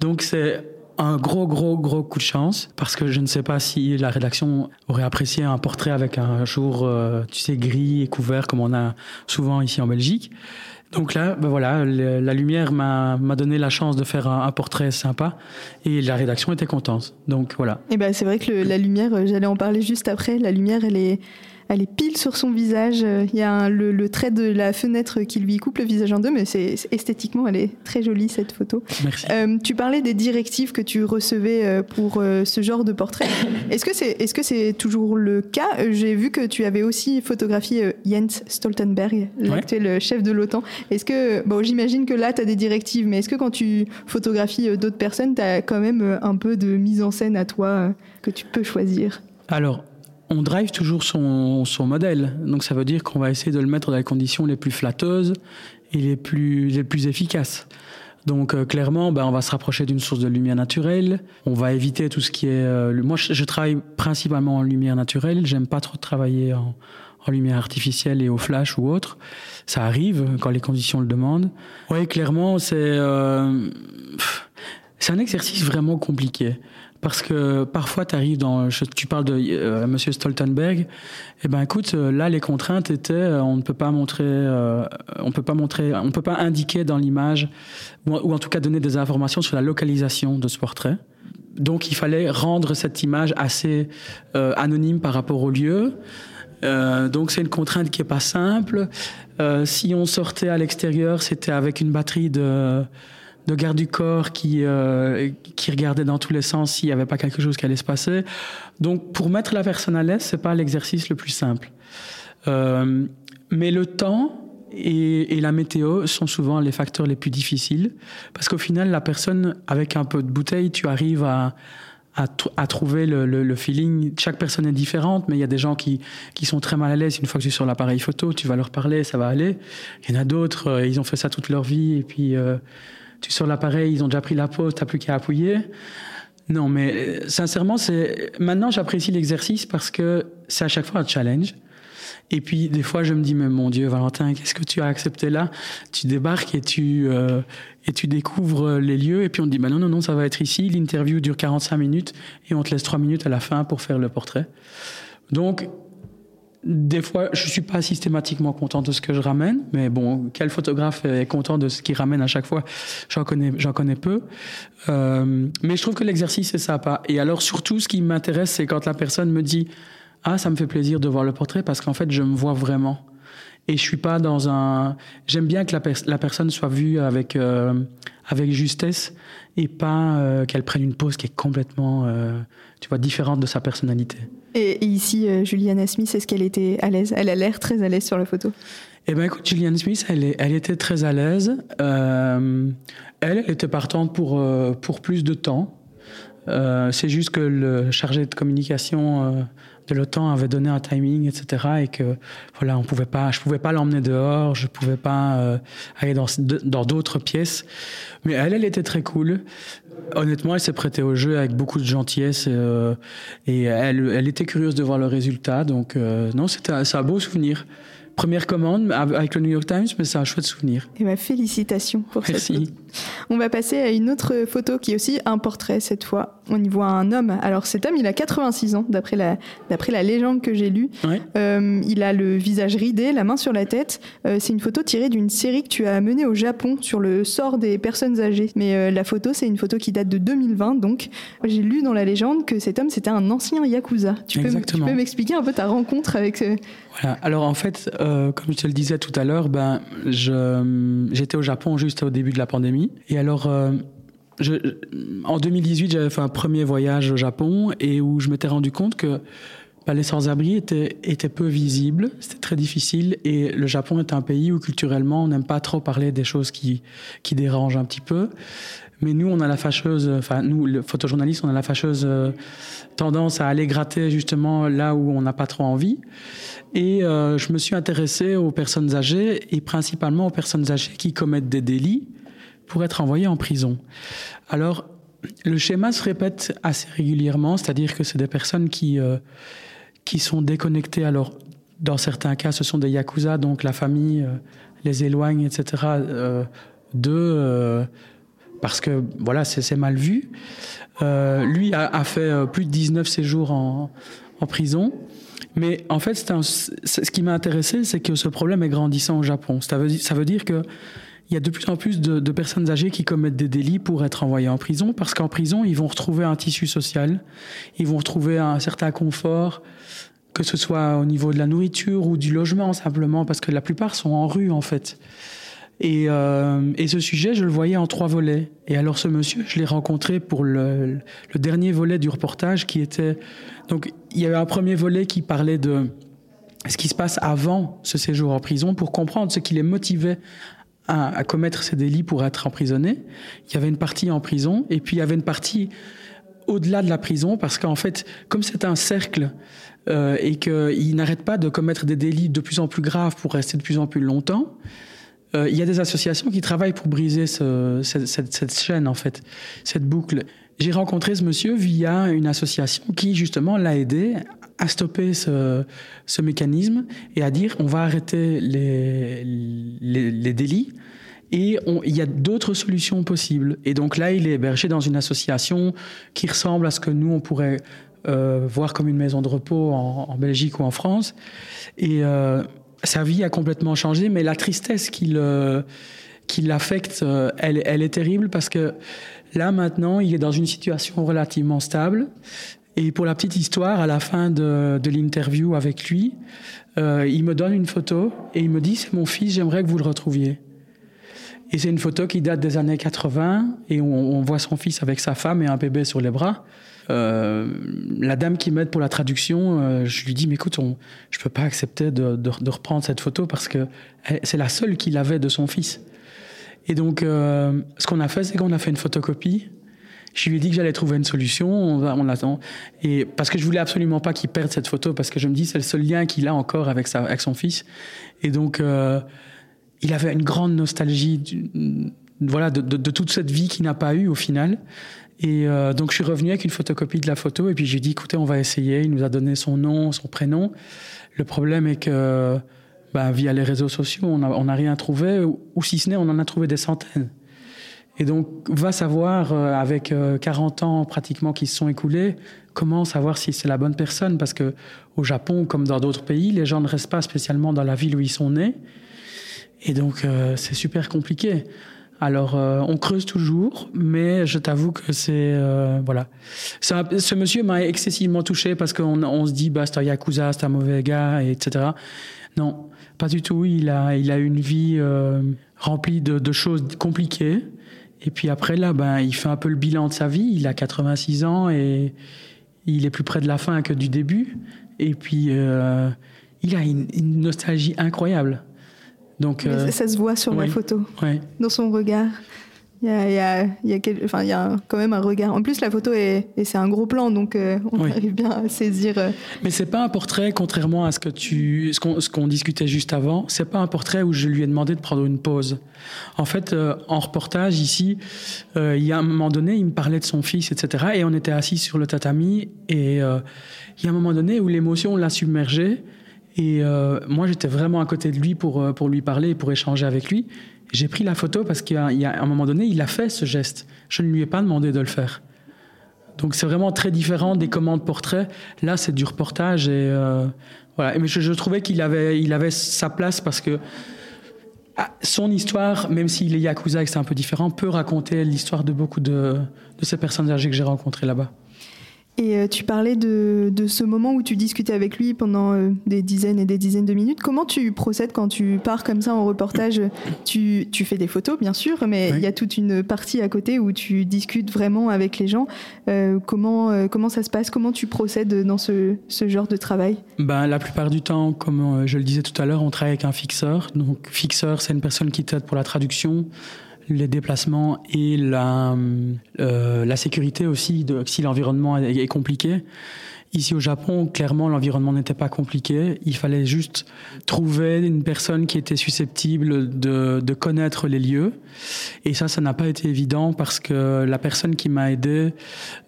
Donc c'est un gros, gros, gros coup de chance parce que je ne sais pas si la rédaction aurait apprécié un portrait avec un jour, euh, tu sais, gris et couvert comme on a souvent ici en Belgique. Donc là, ben voilà, la lumière m'a donné la chance de faire un, portrait sympa et la rédaction était contente. Donc voilà. Et ben c'est vrai que la lumière, euh, j'allais en parler juste après. La lumière, elle est elle est pile sur son visage. Il y a le, trait de la fenêtre qui lui coupe le visage en deux, mais c'est esthétiquement, elle est très jolie cette photo. Merci. Euh, tu parlais des directives que tu recevais euh, pour euh, ce genre de portrait. Est-ce que c'est est-ce que c'est toujours le cas? J'ai vu que tu avais aussi photographié Jens Stoltenberg, l'actuel chef de l'OTAN. Est-ce que bon, j'imagine que là tu as des directives, mais est-ce que quand tu photographies d'autres personnes, tu as quand même un peu de mise en scène à toi que tu peux choisir? Alors, on drive toujours son, son, modèle. Donc ça veut dire qu'on va essayer de le mettre dans les conditions les plus flatteuses et les plus, les plus efficaces. Donc euh, clairement, ben, on va se rapprocher d'une source de lumière naturelle. On va éviter tout ce qui est. Euh, moi, je, travaille principalement en lumière naturelle. J'aime pas trop travailler en, en, lumière artificielle et au flash ou autre. Ça arrive quand les conditions le demandent. Oui, clairement, c'est euh, c'est un exercice vraiment compliqué parce que parfois tu arrives dans tu parles de euh, monsieur Stoltenberg et eh ben écoute euh, là les contraintes étaient euh, on ne peut pas montrer on peut pas montrer on peut pas indiquer dans l'image ou, en tout cas donner des informations sur la localisation de ce portrait donc il fallait rendre cette image assez anonyme par rapport au lieu donc c'est une contrainte qui est pas simple. si on sortait à l'extérieur, c'était avec une batterie de de garde du corps qui qui regardait dans tous les sens s'il n'y avait pas quelque chose qui allait se passer. Donc pour mettre la personne à l'aise, c'est pas l'exercice le plus simple. mais le temps et, la météo sont souvent les facteurs les plus difficiles parce qu'au final, la personne, avec un peu de bouteille, tu arrives à, à, trouver le, feeling. Chaque personne est différente, mais il y a des gens qui, qui sont très mal à l'aise. Une fois que tu es sur l'appareil photo, tu vas leur parler, ça va aller. Il y en a d'autres, euh, ils ont fait ça toute leur vie, et puis euh, tu sors l'appareil, ils ont déjà pris la pause, tu n'as plus qu'à appuyer. Non, mais euh, sincèrement, c'est maintenant j'apprécie l'exercice parce que c'est à chaque fois un challenge. Et puis des fois, je me dis, mais mon Dieu, Valentin, qu'est-ce que tu as accepté là? Tu débarques et tu euh, et tu découvres les lieux. Et puis on te dit, bah non, non, non, ça va être ici. L'interview dure 45 minutes et on te laisse 3 minutes à la fin pour faire le portrait. Donc des fois, je suis pas systématiquement content de ce que je ramène, mais bon, quel photographe est content de ce qu'il ramène à chaque fois? J'en connais, j'en connais peu. Euh, mais je trouve que l'exercice est sympa. Et alors surtout, ce qui m'intéresse, c'est quand la personne me dit ah, ça me fait plaisir de voir le portrait parce qu'en fait, je me vois vraiment. Et je suis pas dans un. J'aime bien que la, la, personne soit vue avec, euh, avec justesse et pas euh, qu'elle prenne une pose qui est complètement, euh, tu vois, différente de sa personnalité. Et, ici, Juliana Smith, est-ce qu'elle était à l'aise? Elle a l'air très à l'aise sur la photo. Eh ben, écoute, Juliana Smith, elle, est, elle était très à l'aise. elle, elle était partante pour, pour plus de temps. C'est juste que le chargé de communication de l'OTAN avait donné un timing, etc. Et que voilà, on pouvait pas, je pouvais pas l'emmener dehors, je pouvais pas euh, aller dans d'autres pièces. Mais elle, elle était très cool. Honnêtement, elle s'est prêtée au jeu avec beaucoup de gentillesse euh, et elle, elle était curieuse de voir le résultat. Donc euh, non, c'était un beau souvenir première commande avec le New York Times, mais c'est un chouette souvenir. Et ma félicitations pour Merci. On va passer à une autre photo qui est aussi un portrait cette fois. On y voit un homme. Alors cet homme, il a 86 ans d'après la d'après la légende que j'ai lue. Euh, il a le visage ridé, la main sur la tête. Euh, c'est une photo tirée d'une série que tu as menée au Japon sur le sort des personnes âgées. Mais euh, la photo, c'est une photo qui date de 2020. Donc j'ai lu dans la légende que cet homme c'était un ancien yakuza. Tu peux, tu peux m'expliquer un peu ta rencontre avec ce... Voilà. Alors en fait, comme je te le disais tout à l'heure, ben j'étais au Japon juste au début de la pandémie. Et alors, euh, je, en 2018, j'avais fait un premier voyage au Japon et où je m'étais rendu compte que bah, les sans-abri étaient, étaient, peu visibles, c'était très difficile et le Japon est un pays où culturellement on n'aime pas trop parler des choses qui, qui dérangent un petit peu. Mais nous, on a la fâcheuse, enfin nous, le photojournaliste, on a la fâcheuse euh, tendance à aller gratter justement là où on n'a pas trop envie. Et euh, je me suis intéressé aux personnes âgées et principalement aux personnes âgées qui commettent des délits pour être envoyé en prison. Alors, le schéma se répète assez régulièrement, c'est-à-dire que c'est des personnes qui, euh, qui sont déconnectées. Alors, dans certains cas, ce sont des yakuza, donc la famille les éloigne, etc., de parce que voilà, c'est mal vu. lui a, a, fait plus de 19 séjours en, en prison. Mais en fait, un, ce qui m'a intéressé, c'est que ce problème est grandissant au Japon. Ça veut, ça veut dire que il y a de plus en plus de, personnes âgées qui commettent des délits pour être envoyées en prison, parce qu'en prison, ils vont retrouver un tissu social, ils vont retrouver un certain confort, que ce soit au niveau de la nourriture ou du logement simplement, parce que la plupart sont en rue en fait. Et, euh, et ce sujet, je le voyais en trois volets. Et alors ce monsieur, je l'ai rencontré pour le, le dernier volet du reportage qui était... Donc il y avait un premier volet qui parlait de ce qui se passe avant ce séjour en prison pour comprendre ce qui les motivait à, commettre ces délits pour être emprisonné. Il y avait une partie en prison et puis il y avait une partie au-delà de la prison parce qu'en fait, comme c'est un cercle euh, et qu'ils n'arrêtent pas de commettre des délits de plus en plus graves pour rester de plus en plus longtemps, il y a des associations qui travaillent pour briser ce, cette, chaîne, en fait, cette boucle. J'ai rencontré ce monsieur via une association qui, justement, l'a aidé à stopper ce, mécanisme et à dire on va arrêter les, délits et il y a d'autres solutions possibles. Et donc là, il est hébergé dans une association qui ressemble à ce que nous, on pourrait euh, voir comme une maison de repos en, en Belgique ou en France. Et euh, sa vie a complètement changé, mais la tristesse qui qui l'affecte, euh, elle, est terrible parce que là maintenant, il est dans une situation relativement stable Et pour la petite histoire, à la fin de, de l'interview avec lui, euh, il me donne une photo et il me dit c'est mon fils, j'aimerais que vous le retrouviez. Et c'est une photo qui date des années 80 et on, voit son fils avec sa femme et un bébé sur les bras. Euh, la dame qui m'aide pour la traduction, euh, je lui dis mais écoute, on, je peux pas accepter de, de, de, reprendre cette photo parce que c'est la seule qu'il avait de son fils. Et donc, euh, ce qu'on a fait, c'est qu'on a fait une photocopie. Je lui ai dit que j'allais trouver une solution. On, va. Et parce que je voulais absolument pas qu'il perde cette photo, parce que je me dis c'est le seul lien qu'il a encore avec sa, avec son fils. Et donc, euh, il avait une grande nostalgie, du, voilà, de, de, de, toute cette vie qu'il n'a pas eue au final. Et euh, donc, je suis revenu avec une photocopie de la photo, et puis j'ai dit écoutez, on va essayer. Il nous a donné son nom, son prénom. Le problème est que bah, via les réseaux sociaux, on n'a rien trouvé, ou, si ce n'est, on en a trouvé des centaines. Et donc, va savoir, euh, avec euh, 40 ans pratiquement qui se sont écoulés, comment savoir si c'est la bonne personne Parce que au Japon, comme dans d'autres pays, les gens ne restent pas spécialement dans la ville où ils sont nés. Et donc, euh, c'est super compliqué. Alors, euh, on creuse toujours, mais je t'avoue que c'est euh, voilà. Ce monsieur m'a excessivement touché parce qu'on on se dit, bah, c'est un yakuza, c'est un mauvais gars, et etc. Non, pas du tout. Il a, il a une vie euh, remplie de, choses compliquées. Et puis après, là, ben, il fait un peu le bilan de sa vie. Il a 86 ans et il est plus près de la fin que du début. Et puis, il a une, nostalgie incroyable. Donc, euh, ça, se voit sur oui, la photo, oui. dans son regard. Il y a, il y a, il y a, quel, enfin, il y a quand même un regard. En plus, la photo est, et c'est un gros plan, donc euh, on oui. arrive bien à saisir. Euh... Mais c'est pas un portrait, contrairement à ce que tu, ce qu'on, ce qu'on discutait juste avant. C'est pas un portrait où je lui ai demandé de prendre une pause. En fait, euh, en reportage ici, euh, il y a un moment donné, il me parlait de son fils, etc. Et on était assis sur le tatami, et euh, il y a un moment donné où l'émotion l'a submergé. Et euh, moi, j'étais vraiment à côté de lui pour, euh, pour lui parler et pour échanger avec lui. J'ai pris la photo parce a un moment donné, il a fait ce geste. Je ne lui ai pas demandé de le faire. Donc c'est vraiment très différent des commandes portraits. Là, c'est du reportage et euh, voilà. Mais je, je trouvais qu'il avait, il avait sa place parce que ah, son histoire, même s'il est yakuza et que c'est un peu différent, peut raconter l'histoire de beaucoup de, de ces personnes âgées que j'ai rencontrées là-bas. Et euh, tu parlais de, de, ce moment où tu discutais avec lui pendant euh, des dizaines et des dizaines de minutes. Comment tu procèdes quand tu pars comme ça en reportage? Tu, tu fais des photos, bien sûr, mais oui. il y a toute une partie à côté où tu discutes vraiment avec les gens. Euh, comment, euh, comment ça se passe? Comment tu procèdes dans ce, ce genre de travail? Ben, La plupart du temps, comme je le disais tout à l'heure, on travaille avec un fixeur. Donc, fixeur, c'est une personne qui t'aide pour la traduction les déplacements et la, euh, la sécurité aussi, de, si l'environnement est, est, compliqué. Ici au Japon, clairement, l'environnement n'était pas compliqué. Il fallait juste trouver une personne qui était susceptible de, de connaître les lieux. Et ça, ça n'a pas été évident parce que la personne qui m'a aidé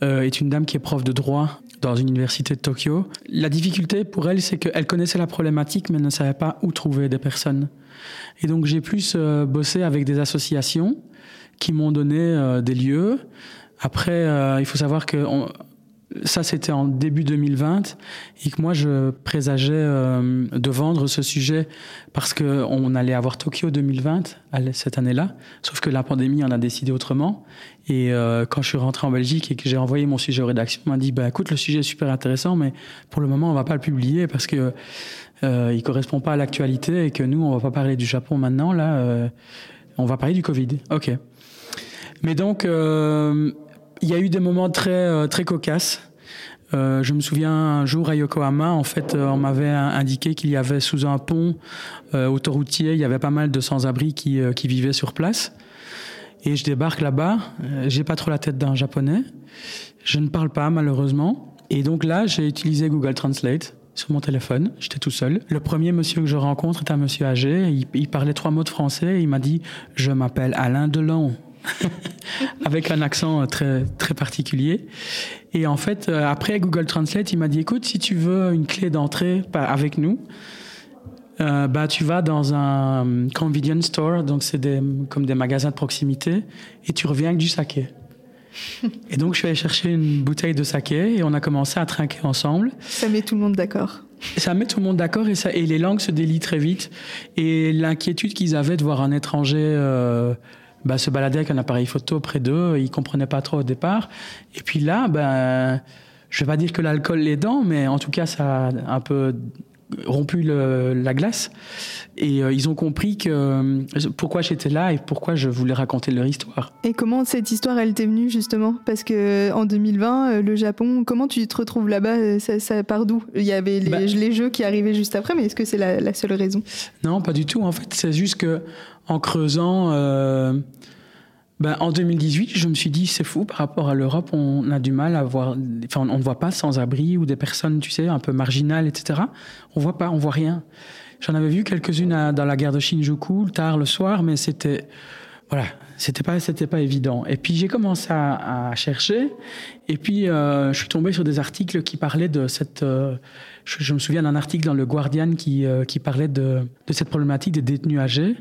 euh, est une dame qui est prof de droit dans une université de Tokyo. La difficulté pour elle, c'est qu'elle connaissait la problématique, mais ne savait pas où trouver des personnes. Et donc j'ai plus euh, bossé avec des associations qui m'ont donné euh, des lieux. Après, euh, il faut savoir que ça c'était en début 2020 et que moi je présageais de vendre ce sujet parce que on allait avoir Tokyo 2020 cette année-là, sauf que la pandémie en a décidé autrement. Et quand je suis rentré en Belgique et que j'ai envoyé mon sujet aux rédactions, on m'a dit bah écoute le sujet est super intéressant, mais pour le moment on va pas le publier parce que euh, il correspond pas à l'actualité et que nous on va pas parler du Japon maintenant là, euh, on va parler du Covid. Ok. Mais donc euh, il y a eu des moments très euh, très cocasses. Euh, je me souviens un jour à Yokohama, en fait, euh, on m'avait indiqué qu'il y avait sous un pont euh, autoroutier, il y avait pas mal de sans-abri qui, qui vivaient sur place. Et je débarque là-bas, j'ai pas trop la tête d'un japonais, je ne parle pas malheureusement. Et donc là, j'ai utilisé Google Translate sur mon téléphone, j'étais tout seul. Le premier monsieur que je rencontre est un monsieur âgé, il, il parlait trois mots de français, il m'a dit « Je m'appelle Alain Delon ». avec un accent très très particulier. Et en fait, euh, après Google Translate, il m'a dit écoute, si tu veux une clé d'entrée avec nous, euh, bah tu vas dans un convenience store, donc c'est des comme des magasins de proximité, et tu reviens avec du saké. Et donc je suis allé chercher une bouteille de saké et on a commencé à trinquer ensemble. Ça met tout le monde d'accord. Ça met tout le monde d'accord et, ça, et les langues se délient très vite. Et l'inquiétude qu'ils avaient de voir un étranger euh, bah, se balader avec un appareil photo près d'eux, ils comprenaient pas trop au départ. Et puis là, ben, je vais pas dire que l'alcool les dents, mais en tout cas, ça a un peu rompu la glace et euh, ils ont compris que euh, pourquoi j'étais là et pourquoi je voulais raconter leur histoire. Et comment cette histoire elle t'est venue justement? Parce que en 2020, euh, le Japon, comment tu te retrouves là-bas? Ça, part d'où? Il y avait les, bah les, jeux qui arrivaient juste après, mais est-ce que c'est la, seule raison? Non, pas du tout. En fait, c'est juste que en creusant. Ben, en 2018, je me suis dit, c'est fou, par rapport à l'Europe, on a du mal à voir, enfin, on ne voit pas sans-abri ou des personnes, tu sais, un peu marginales, etc. On voit pas, on voit rien. J'en avais vu quelques-unes dans la gare de Shinjuku, tard le soir, mais c'était, voilà, c'était pas, c'était pas évident. Et puis j'ai commencé à, chercher, et puis euh, je suis tombé sur des articles qui parlaient de cette, euh, je, me souviens d'un article dans le Guardian qui, euh, qui parlait de, de cette problématique des détenus âgés.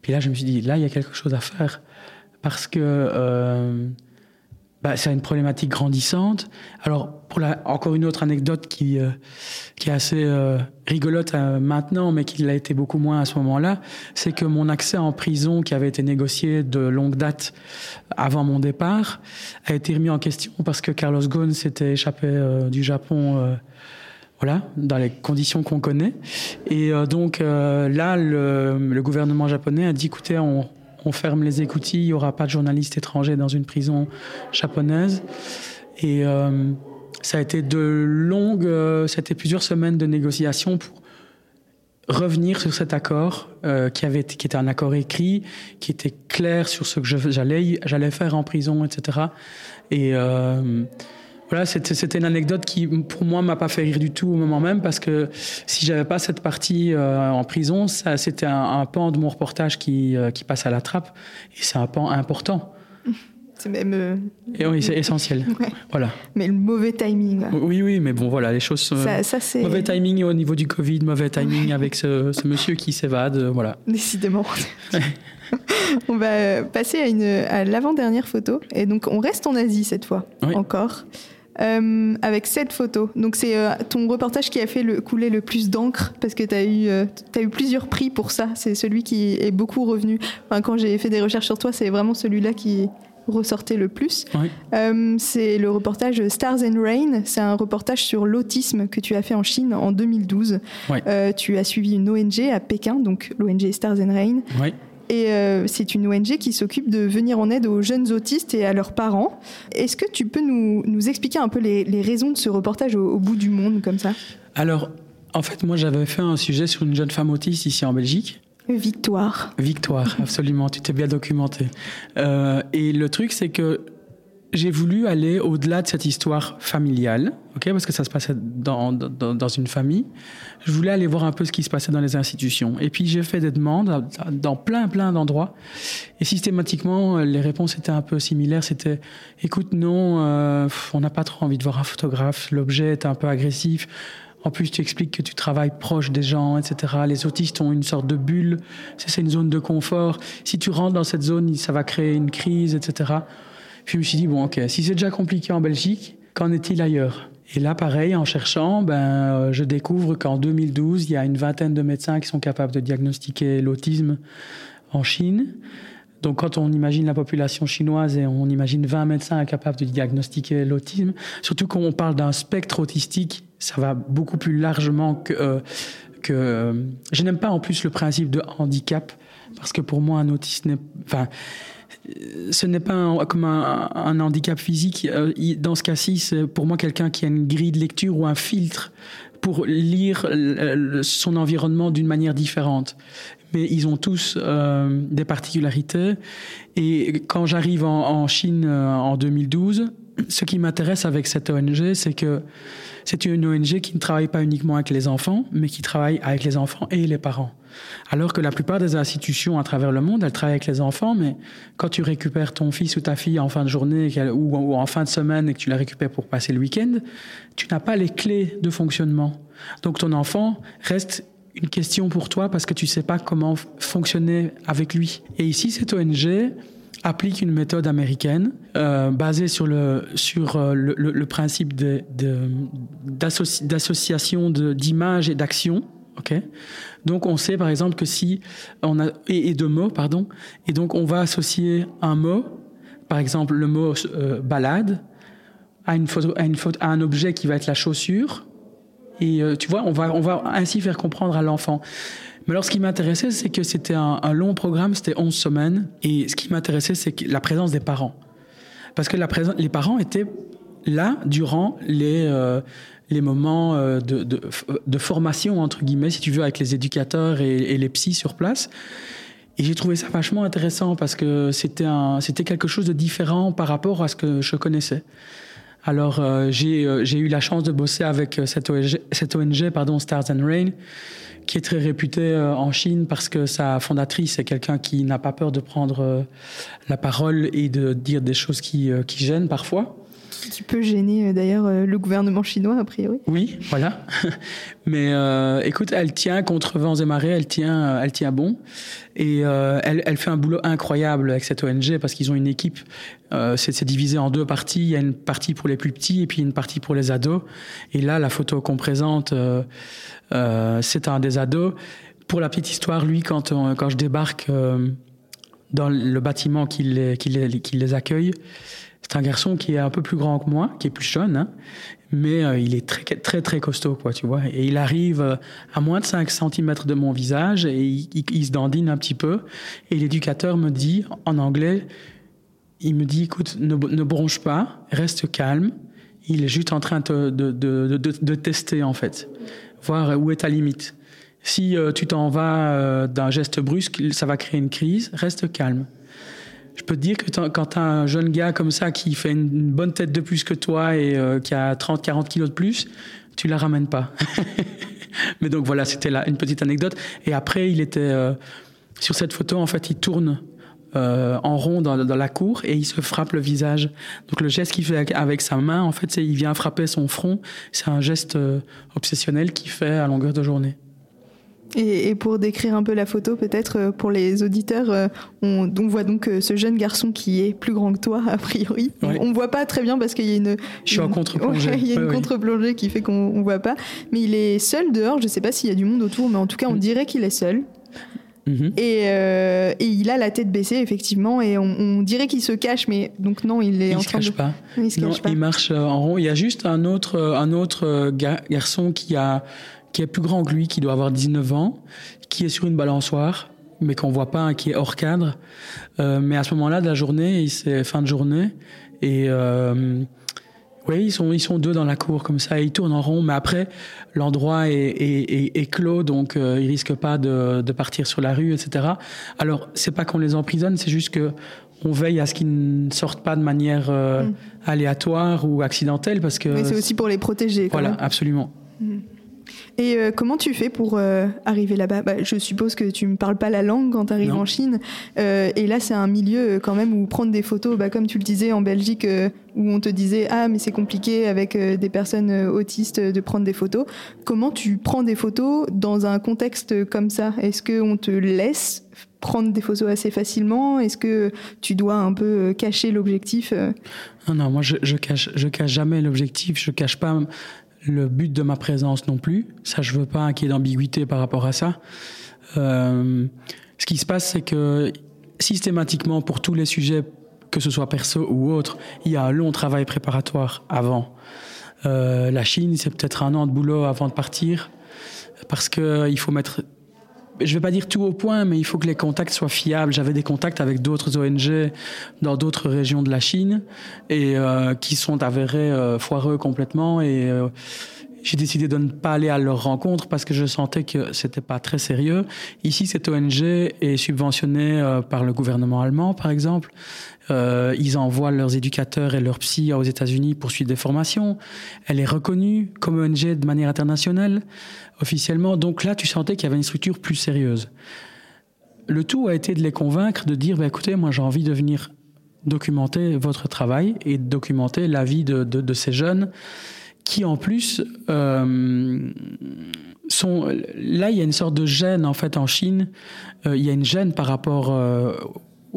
Puis là, je me suis dit, là, il y a quelque chose à faire parce que euh, bah, c'est une problématique grandissante. Alors, encore une autre anecdote qui, euh, est assez euh, rigolote maintenant, mais qui l'a été beaucoup moins à ce moment-là, c'est que mon accès en prison, qui avait été négocié de longue date avant mon départ, a été remis en question parce que Carlos Ghosn s'était échappé du Japon. voilà, dans les conditions qu'on connaît. Et donc là, le, le, gouvernement japonais a dit, écoutez, on, on ferme les écoutilles, il n'y aura pas de journalistes étrangers dans une prison japonaise. Et euh, ça a été de longues, euh, c'était plusieurs semaines de négociations pour revenir sur cet accord euh, qui avait qui était un accord écrit, qui était clair sur ce que j'allais j'allais faire en prison, etc. Et voilà, c'était une anecdote qui, pour moi, m'a pas fait rire du tout au moment même, parce que si j'avais pas cette partie euh, en prison, c'était un, pan de mon reportage qui, euh, qui passe à la trappe, et c'est un pan important. C'est même. Euh, et oui, c'est essentiel. Voilà. Mais le mauvais timing. Oui, oui, mais bon, voilà, les choses. Ça, ça mauvais timing au niveau du Covid, mauvais timing avec ce, ce, monsieur qui s'évade, voilà. Décidément. on va passer à, une, à l'avant-dernière photo. Et donc, on reste en Asie cette fois, encore. Euh, avec cette photo. Donc c'est euh, ton reportage qui a fait le, couler le plus d'encre parce que tu as, eu, euh, as eu plusieurs prix pour ça. C'est celui qui est beaucoup revenu. Enfin, quand j'ai fait des recherches sur toi, c'est vraiment celui-là qui ressortait le plus. c'est le reportage Stars and Rain. C'est un reportage sur l'autisme que tu as fait en Chine en 2012. tu as suivi une ONG à Pékin, donc l'ONG Stars and Rain. Et euh, c'est une ONG qui s'occupe de venir en aide aux jeunes autistes et à leurs parents. Est-ce que tu peux nous, nous expliquer un peu les, les, raisons de ce reportage au, bout du monde comme ça? Alors, en fait, moi j'avais fait un sujet sur une jeune femme autiste ici en Belgique. Victoire. Victoire, absolument, tu t'es bien documenté. Euh, et le truc, c'est que j'ai voulu aller au-delà de cette histoire familiale, ok, parce que ça se passait dans, dans, dans, une famille. Je voulais aller voir un peu ce qui se passait dans les institutions. Et puis j'ai fait des demandes dans plein plein d'endroits. Et systématiquement, les réponses étaient un peu similaires. C'était, écoute, non, euh, on n'a pas trop envie de voir un photographe. L'objet est un peu agressif. En plus, tu expliques que tu travailles proche des gens, etc. Les autistes ont une sorte de bulle. C'est une zone de confort. Si tu rentres dans cette zone, ça va créer une crise, etc. Puis je me suis dit, bon, ok, si c'est déjà compliqué en Belgique, qu'en est-il ailleurs? Et là, pareil, en cherchant, ben, euh, je découvre qu'en 2012, il y a une vingtaine de médecins qui sont capables de diagnostiquer l'autisme en Chine. Donc quand on imagine la population chinoise et on imagine 20 médecins capables de diagnostiquer l'autisme, surtout quand on parle d'un spectre autistique, ça va beaucoup plus largement que... Euh, que euh, je n'aime pas en plus le principe de handicap, parce que pour moi un autiste n'est... Enfin, ce n'est pas comme un, handicap physique. Euh, dans ce cas-ci, c'est pour moi quelqu'un qui a une grille de lecture ou un filtre pour lire son environnement d'une manière différente. Mais ils ont tous euh, des particularités. Et quand j'arrive en, Chine euh, en 2012, ce qui m'intéresse avec cette ONG, c'est que c'est une ONG qui ne travaille pas uniquement avec les enfants, mais qui travaille avec les enfants et les parents. Alors que la plupart des institutions à travers le monde, elles travaillent avec les enfants, mais quand tu récupères ton fils ou ta fille en fin de journée ou en fin de semaine et que tu la récupères pour passer le week-end, tu n'as pas les clés de fonctionnement. Donc ton enfant reste une question pour toi parce que tu ne sais pas comment fonctionner avec lui. Et ici, cette ONG applique une méthode américaine euh, basée sur le, sur, euh, le, principe d'association d'images et d'actions. Donc on sait par exemple que si on a et, de mots pardon et donc on va associer un mot, par exemple le mot euh, balade à une photo, à une photo, à un objet qui va être la chaussure. Et euh, tu vois, on va, on va ainsi faire comprendre à l'enfant. Mais alors, ce qui m'intéressait, c'est que c'était un, un, long programme, c'était 11 semaines. Et ce qui m'intéressait, c'est la présence des parents. Parce que la présence, les parents étaient là durant les, euh, les moments euh, de, de, de, formation, entre guillemets, si tu veux, avec les éducateurs et, et les psys sur place. Et j'ai trouvé ça vachement intéressant parce que c'était quelque chose de différent par rapport à ce que je connaissais. Alors euh, j'ai, euh, j'ai eu la chance de bosser avec euh, cette ONG, cette ONG pardon, Stars and Rain, qui est très réputée en Chine parce que sa fondatrice est quelqu'un qui n'a pas peur de prendre la parole et de dire des choses qui, qui gênent parfois qui peut gêner euh, d'ailleurs euh, le gouvernement chinois a priori. Oui, voilà. Mais euh, écoute, elle tient contre vents et marées, elle tient, elle tient bon, et elle, elle, fait un boulot incroyable avec cette ONG parce qu'ils ont une équipe. C'est divisé en deux parties. Il y a une partie pour les plus petits et puis une partie pour les ados. Et là, la photo qu'on présente, c'est un des ados. Pour la petite histoire, lui, quand quand je débarque dans le bâtiment qui les, qui les, qui les accueille. C'est un garçon qui est un peu plus grand que moi, qui est plus jeune, hein, mais euh, il est très, très, très costaud, quoi, tu vois. Et il arrive euh, à moins de 5 cm de mon visage et il, se dandine un petit peu. Et l'éducateur me dit, en anglais, il me dit, écoute, ne, bronche pas, reste calme. Il est juste en train de, de, de, de tester, en fait, voir où est ta limite. Si euh, tu t'en vas euh, d'un geste brusque, ça va créer une crise, reste calme je peux te dire que quand tu as un jeune gars comme ça qui fait une, bonne tête de plus que toi et euh, qui a 30, 40 kilos de plus, tu la ramènes pas. Mais donc voilà, c'était là une petite anecdote. Et après, il était euh, sur cette photo, en fait, il tourne euh, en rond dans, la cour et il se frappe le visage. Donc le geste qu'il fait avec, avec, sa main, en fait, c'est il vient frapper son front. C'est un geste euh, obsessionnel qu'il fait à longueur de journée. Et, et, pour décrire un peu la photo, peut-être euh, pour les auditeurs, euh, on, on, voit donc euh, ce jeune garçon qui est plus grand que toi, a priori. Ouais. On ne voit pas très bien parce qu'il y a une. Je suis une, en contre-plongée. Ouais, il y a une ouais, contre-plongée qui fait qu'on ne voit pas. Mais il est seul dehors. Je ne sais pas s'il y a du monde autour, mais en tout cas, on mm. dirait qu'il est seul. Mm -hmm. et, euh, et, il a la tête baissée, effectivement, et on, on dirait qu'il se cache, mais donc non, il est il en se train cache de. Pas. Il se non, cache pas. Il marche en rond. Il y a juste un autre, un autre garçon qui a qui est plus grand que lui, qui doit avoir 19 ans, qui est sur une balançoire, mais qu'on voit pas, qui est hors cadre. Euh, mais à ce moment-là de la journée, c'est fin de journée, et euh, oui, ils sont ils sont deux dans la cour comme ça, et ils tournent en rond. Mais après, l'endroit est, est, est, est, clos, donc euh, ils risquent pas de, de partir sur la rue, etc. Alors c'est pas qu'on les emprisonne, c'est juste que on veille à ce qu'ils ne sortent pas de manière euh, mm. aléatoire ou accidentelle, parce que. Mais c'est aussi pour les protéger. Voilà, absolument. Mm. Et euh, comment tu fais pour euh, arriver là-bas? Bah, Je suppose que tu ne parles pas la langue quand tu arrives en Chine. Euh, et là, c'est un milieu euh, quand même où prendre des photos, bah, comme tu le disais en Belgique, euh, où on te disait Ah, mais c'est compliqué avec euh, des personnes autistes de prendre des photos. Comment tu prends des photos dans un contexte comme ça? Est-ce qu'on te laisse prendre des photos assez facilement? Est-ce que tu dois un peu cacher l'objectif Non, non, moi je, je, cache, je cache jamais l'objectif, je cache pas le but de ma présence non plus. Ça, je veux pas qu'il y ait d'ambiguïté par rapport à ça. Euh, ce qui se passe, c'est que systématiquement, pour tous les sujets, que ce soit perso ou autre, il y a un long travail préparatoire avant. Euh, la Chine, c'est peut-être un an de boulot avant de partir, parce que euh, faut mettre je vais pas dire tout au point, mais il faut que les contacts soient fiables. J'avais des contacts avec d'autres ONG dans d'autres régions de la Chine et euh, qui sont avérés euh, foireux complètement et euh, j'ai décidé de ne pas aller à leur rencontre parce que je sentais que c'était pas très sérieux. Ici, cette ONG est subventionnée euh, par le gouvernement allemand, par exemple. Euh, ils envoient leurs éducateurs et leurs psys aux États-Unis pour suivre des formations. Elle est reconnue comme ONG de manière internationale, officiellement. Donc là, tu sentais qu'il y avait une structure plus sérieuse. Le tout a été de les convaincre de dire, bah, écoutez, moi j'ai envie de venir documenter votre travail et documenter la vie de, ces jeunes qui en plus euh, sont là il y a une sorte de gêne en fait en Chine euh, il y a une gêne par rapport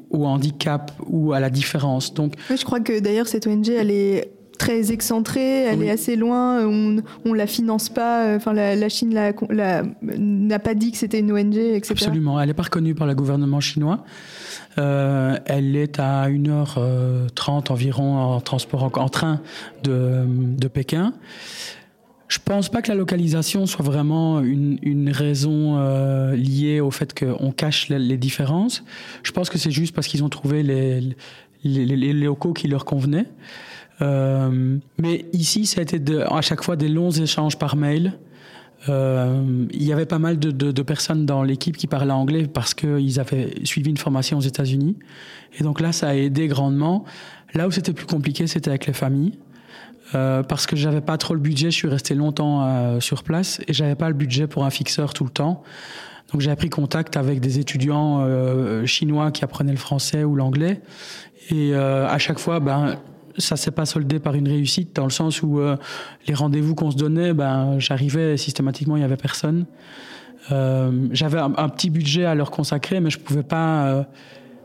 au handicap ou à la différence donc oui, je crois que d'ailleurs cette ONG elle est très excentrée, elle est assez loin, on ne la finance pas, enfin la, Chine n'a pas dit que c'était une ONG, etc. Absolument, elle n'est pas reconnue par le gouvernement chinois. Euh, elle est à 1h30 environ en transport en, train de, de Pékin. Je pense pas que la localisation soit vraiment une, une raison euh, liée au fait qu'on cache les, différences. Je pense que c'est juste parce qu'ils ont trouvé les, les, les, locaux qui leur convenaient. Euh, mais ici, ça a été de, à chaque fois des longs échanges par mail. Euh, il y avait pas mal de, de, de personnes dans l'équipe qui parlaient anglais parce qu'ils avaient suivi une formation aux États-Unis. Et donc là, ça a aidé grandement. Là où c'était plus compliqué, c'était avec les familles. Euh, parce que j'avais pas trop le budget, je suis resté longtemps euh, sur place et j'avais pas le budget pour un fixeur tout le temps. Donc j'ai pris contact avec des étudiants euh, chinois qui apprenaient le français ou l'anglais et à chaque fois, ben ça s'est pas soldé par une réussite dans le sens où les rendez-vous qu'on se donnait, ben j'arrivais systématiquement, il y avait personne. j'avais un, un, petit budget à leur consacrer, mais je pouvais pas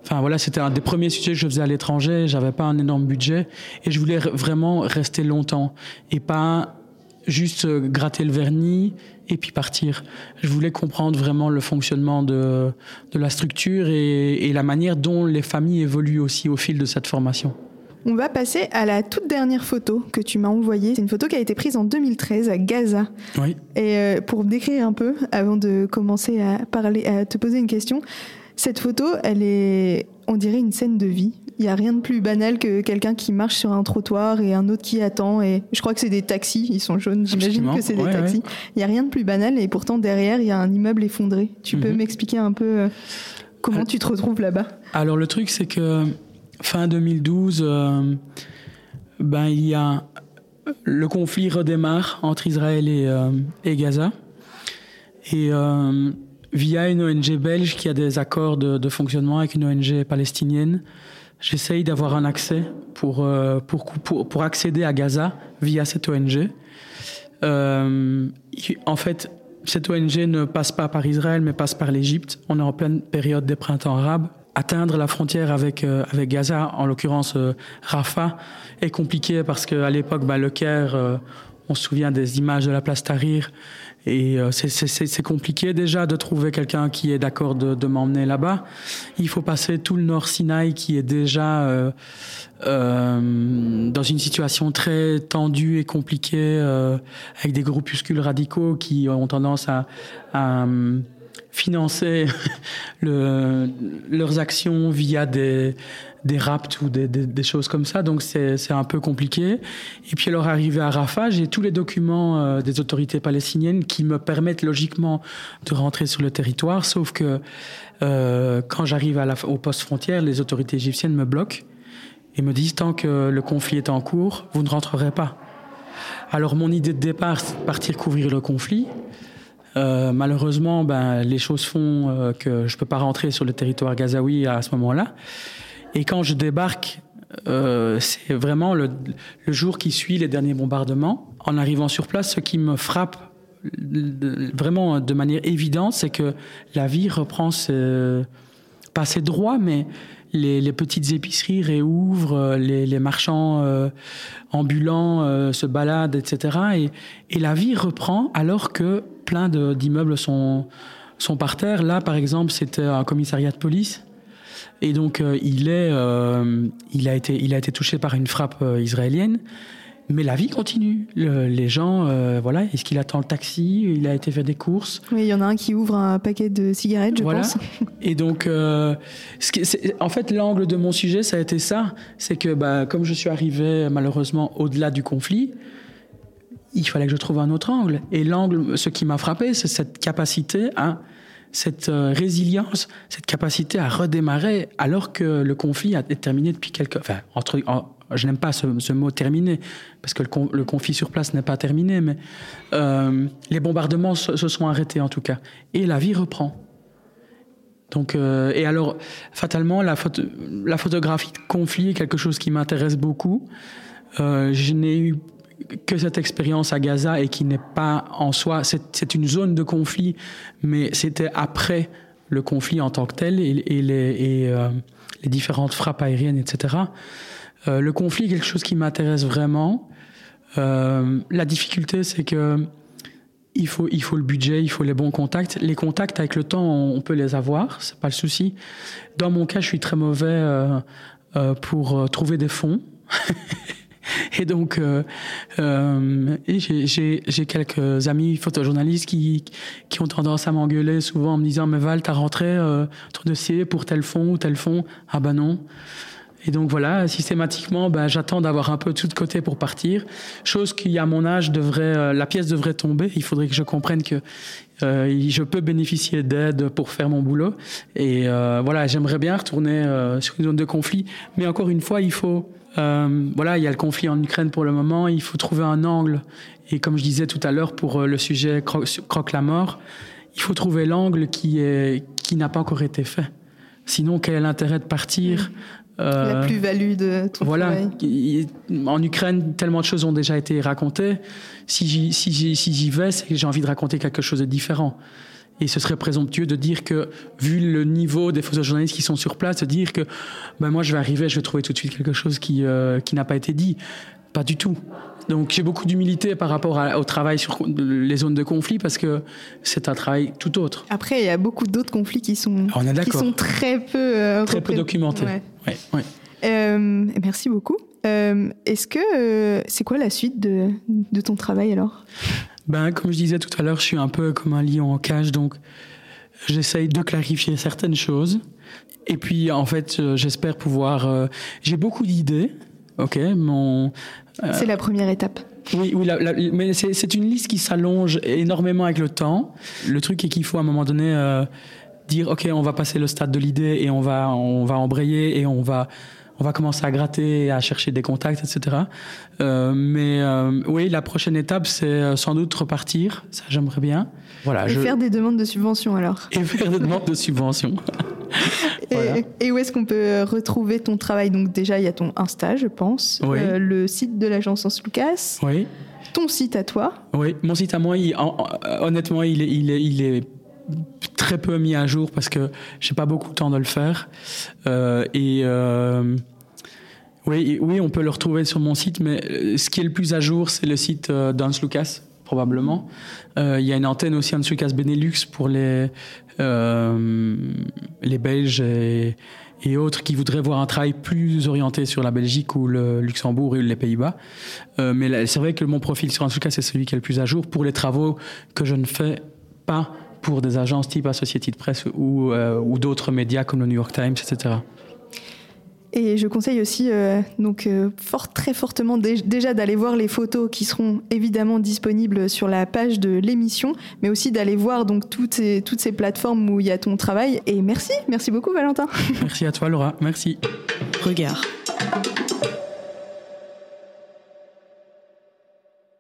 Enfin voilà, c'était un des premiers sujets que je faisais à l'étranger. J'avais pas un énorme budget et je voulais vraiment rester longtemps et pas juste euh, gratter le vernis et puis partir. Je voulais comprendre vraiment le fonctionnement de, de la structure et, et la manière dont les familles évoluent aussi au fil de cette formation. On va passer à la toute dernière photo que tu m'as envoyée. C'est une photo qui a été prise en 2013 à Gaza. Oui. Et euh, pour décrire un peu, avant de commencer à parler, à te poser une question, cette photo, elle est, on dirait une scène de vie. Il n'y a rien de plus banal que quelqu'un qui marche sur un trottoir et un autre qui attend. Et je crois que c'est des taxis, ils sont jaunes, j'imagine que c'est des taxis. Il n'y a rien de plus banal et pourtant derrière, il y a un immeuble effondré. Tu peux mhm. m'expliquer un peu euh, comment euh, tu te retrouves là-bas? Alors le truc, c'est que fin 2012, euh, ben, il y a le conflit redémarre entre Israël et, et Gaza. Et via une ONG belge qui a des accords de, fonctionnement avec une ONG palestinienne. J'essaye d'avoir un accès pour, euh, pour, pour, pour, accéder à Gaza via cette ONG. Euh, en fait, cette ONG ne passe pas par Israël, mais passe par l'Égypte. On est en pleine période des printemps arabes. Atteindre la frontière avec, euh, avec Gaza, en l'occurrence Rafah, est compliqué parce qu'à l'époque, bah, le Caire, on se souvient des images de la place Tahrir, et euh, c'est compliqué déjà de trouver quelqu'un qui est d'accord de, de m'emmener là-bas. Il faut passer tout le Nord Sinaï qui est déjà euh, euh, dans une situation très tendue et compliquée, euh, avec des groupuscules radicaux qui ont tendance à, à financer le, leurs actions via des, des rapts ou des, des, des choses comme ça. Donc c'est un peu compliqué. Et puis alors arrivé à Rafah, j'ai tous les documents euh, des autorités palestiniennes qui me permettent logiquement de rentrer sur le territoire. Sauf que euh, quand j'arrive au poste frontière, les autorités égyptiennes me bloquent et me disent tant que le conflit est en cours, vous ne rentrerez pas. Alors mon idée de départ, c'est de partir couvrir le conflit. Euh, malheureusement, ben, les choses font euh, que je peux pas rentrer sur le territoire gazaoui à ce moment-là. Et quand je débarque, euh, c'est vraiment le, le, jour qui suit les derniers bombardements. En arrivant sur place, ce qui me frappe vraiment de manière évidente, c'est que la vie reprend ses, pas ses droits, mais les, les, petites épiceries réouvrent, les, les marchands euh, ambulants euh, se baladent, etc. Et, et, la vie reprend alors que plein d'immeubles sont, sont par terre. Là, par exemple, c'était un commissariat de police. Et donc, euh, il, est, euh, il, a été, il a été touché par une frappe euh, israélienne. Mais la vie continue. Le, les gens, euh, voilà, est-ce qu'il attend le taxi? Il a été faire des courses? Oui, il y en a un qui ouvre un paquet de cigarettes, je voilà. pense. Et donc, euh, ce qui, en fait, l'angle de mon sujet, ça a été ça. C'est que, bah, comme je suis arrivé malheureusement au-delà du conflit, il fallait que je trouve un autre angle. Et l'angle, ce qui m'a frappé, c'est cette capacité à cette euh, résilience, cette capacité à redémarrer alors que le conflit a été terminé depuis quelques... Enfin, entre, en, je n'aime pas ce, mot terminé, parce que le, conflit sur place n'est pas terminé, mais euh, les bombardements se, sont arrêtés en tout cas. Et la vie reprend. Donc, euh, et alors, fatalement, la, photo, la photographie de conflit est quelque chose qui m'intéresse beaucoup. Je n'ai eu que cette expérience à Gaza et qui n'est pas en soi, c'est une zone de conflit, mais c'était après le conflit en tant que tel et, euh, les différentes frappes aériennes, etc. le conflit est quelque chose qui m'intéresse vraiment. la difficulté, c'est que il faut, il faut le budget, il faut les bons contacts. Les contacts, avec le temps, on, peut les avoir, c'est pas le souci. Dans mon cas, je suis très mauvais euh, euh, pour euh, trouver des fonds. et donc, j'ai quelques amis photojournalistes qui, qui ont tendance à m'engueuler souvent en me disant Mais Val, t'as rentré ton dossier pour tel fonds ou tel fonds Ah ben non. Et donc voilà, systématiquement, ben, j'attends d'avoir un peu tout de côté pour partir. Chose qui, à mon âge, devrait, euh, la pièce devrait tomber. Il faudrait que je comprenne que euh, je peux bénéficier d'aide pour faire mon boulot. Et euh, voilà, j'aimerais bien retourner sur une zone de conflit. Mais encore une fois, il faut, voilà, il y a le conflit en Ukraine pour le moment. Il faut trouver un angle. Et comme je disais tout à l'heure pour le sujet croque la mort, il faut trouver l'angle qui est qui n'a pas encore été fait. Sinon, quel est l'intérêt de partir la euh, plus-value de ton voilà, En Ukraine, tellement de choses ont déjà été racontées. Si j'y si vais, c'est que j'ai envie de raconter quelque chose de différent. Et ce serait présomptueux de dire que, vu le niveau des photojournalistes qui sont sur place, de dire que ben moi je vais arriver, je vais trouver tout de suite quelque chose qui, euh, qui n'a pas été dit. Pas du tout. Donc j'ai beaucoup d'humilité par rapport au travail sur les zones de conflit parce que c'est un travail tout autre. Après, il y a beaucoup d'autres conflits qui sont, qui sont très peu, euh, très peu documentés. Ouais. Euh, merci beaucoup. Est-ce que c'est quoi la suite de, de ton travail alors? Ben comme je disais tout à l'heure, je suis un peu comme un lion en cage, donc j'essaye de clarifier certaines choses. Et puis en fait, j'espère pouvoir. j'ai beaucoup d'idées. Ok, mon euh, c'est la première étape. Oui, oui mais c'est une liste qui s'allonge énormément avec le temps. Le truc est qu'il faut à un moment donné euh, dire ok, on va passer le stade de l'idée et on va on va embrayer et on va on va commencer à gratter, à chercher des contacts, etc. Euh, mais oui, la prochaine étape, c'est sans doute repartir. Ça, j'aimerais bien. Voilà. Et faire des demandes de subvention alors. Et faire des demandes de subvention. Et, où est-ce qu'on peut retrouver ton travail? Donc déjà, il y a ton Insta, je pense, euh, le site de l'agence Hans Lucas, oui. ton site à toi. Oui, mon site à moi, honnêtement, il est, il, est, il est très peu mis à jour parce que j'ai pas beaucoup de temps de le faire. Euh, et euh, oui, oui, on peut le retrouver sur mon site, mais ce qui est le plus à jour, c'est le site d'Hans Lucas probablement. il y a une antenne aussi Hans Lucas Benelux pour les euh, les Belges et, autres qui voudraient voir un travail plus orienté sur la Belgique ou le Luxembourg ou les Pays-Bas. Euh, mais c'est vrai que mon profil sur cas c'est celui qui est le plus à jour pour les travaux que je ne fais pas pour des agences type Associated Press ou, euh, ou d'autres médias comme le New York Times, etc. Et je conseille aussi euh, donc euh, fort, très fortement déjà d'aller voir les photos qui seront évidemment disponibles sur la page de l'émission, mais aussi d'aller voir donc toutes ces, toutes ces plateformes où il y a ton travail. Et merci, merci beaucoup Valentin. Merci à toi Laura, merci. Regard.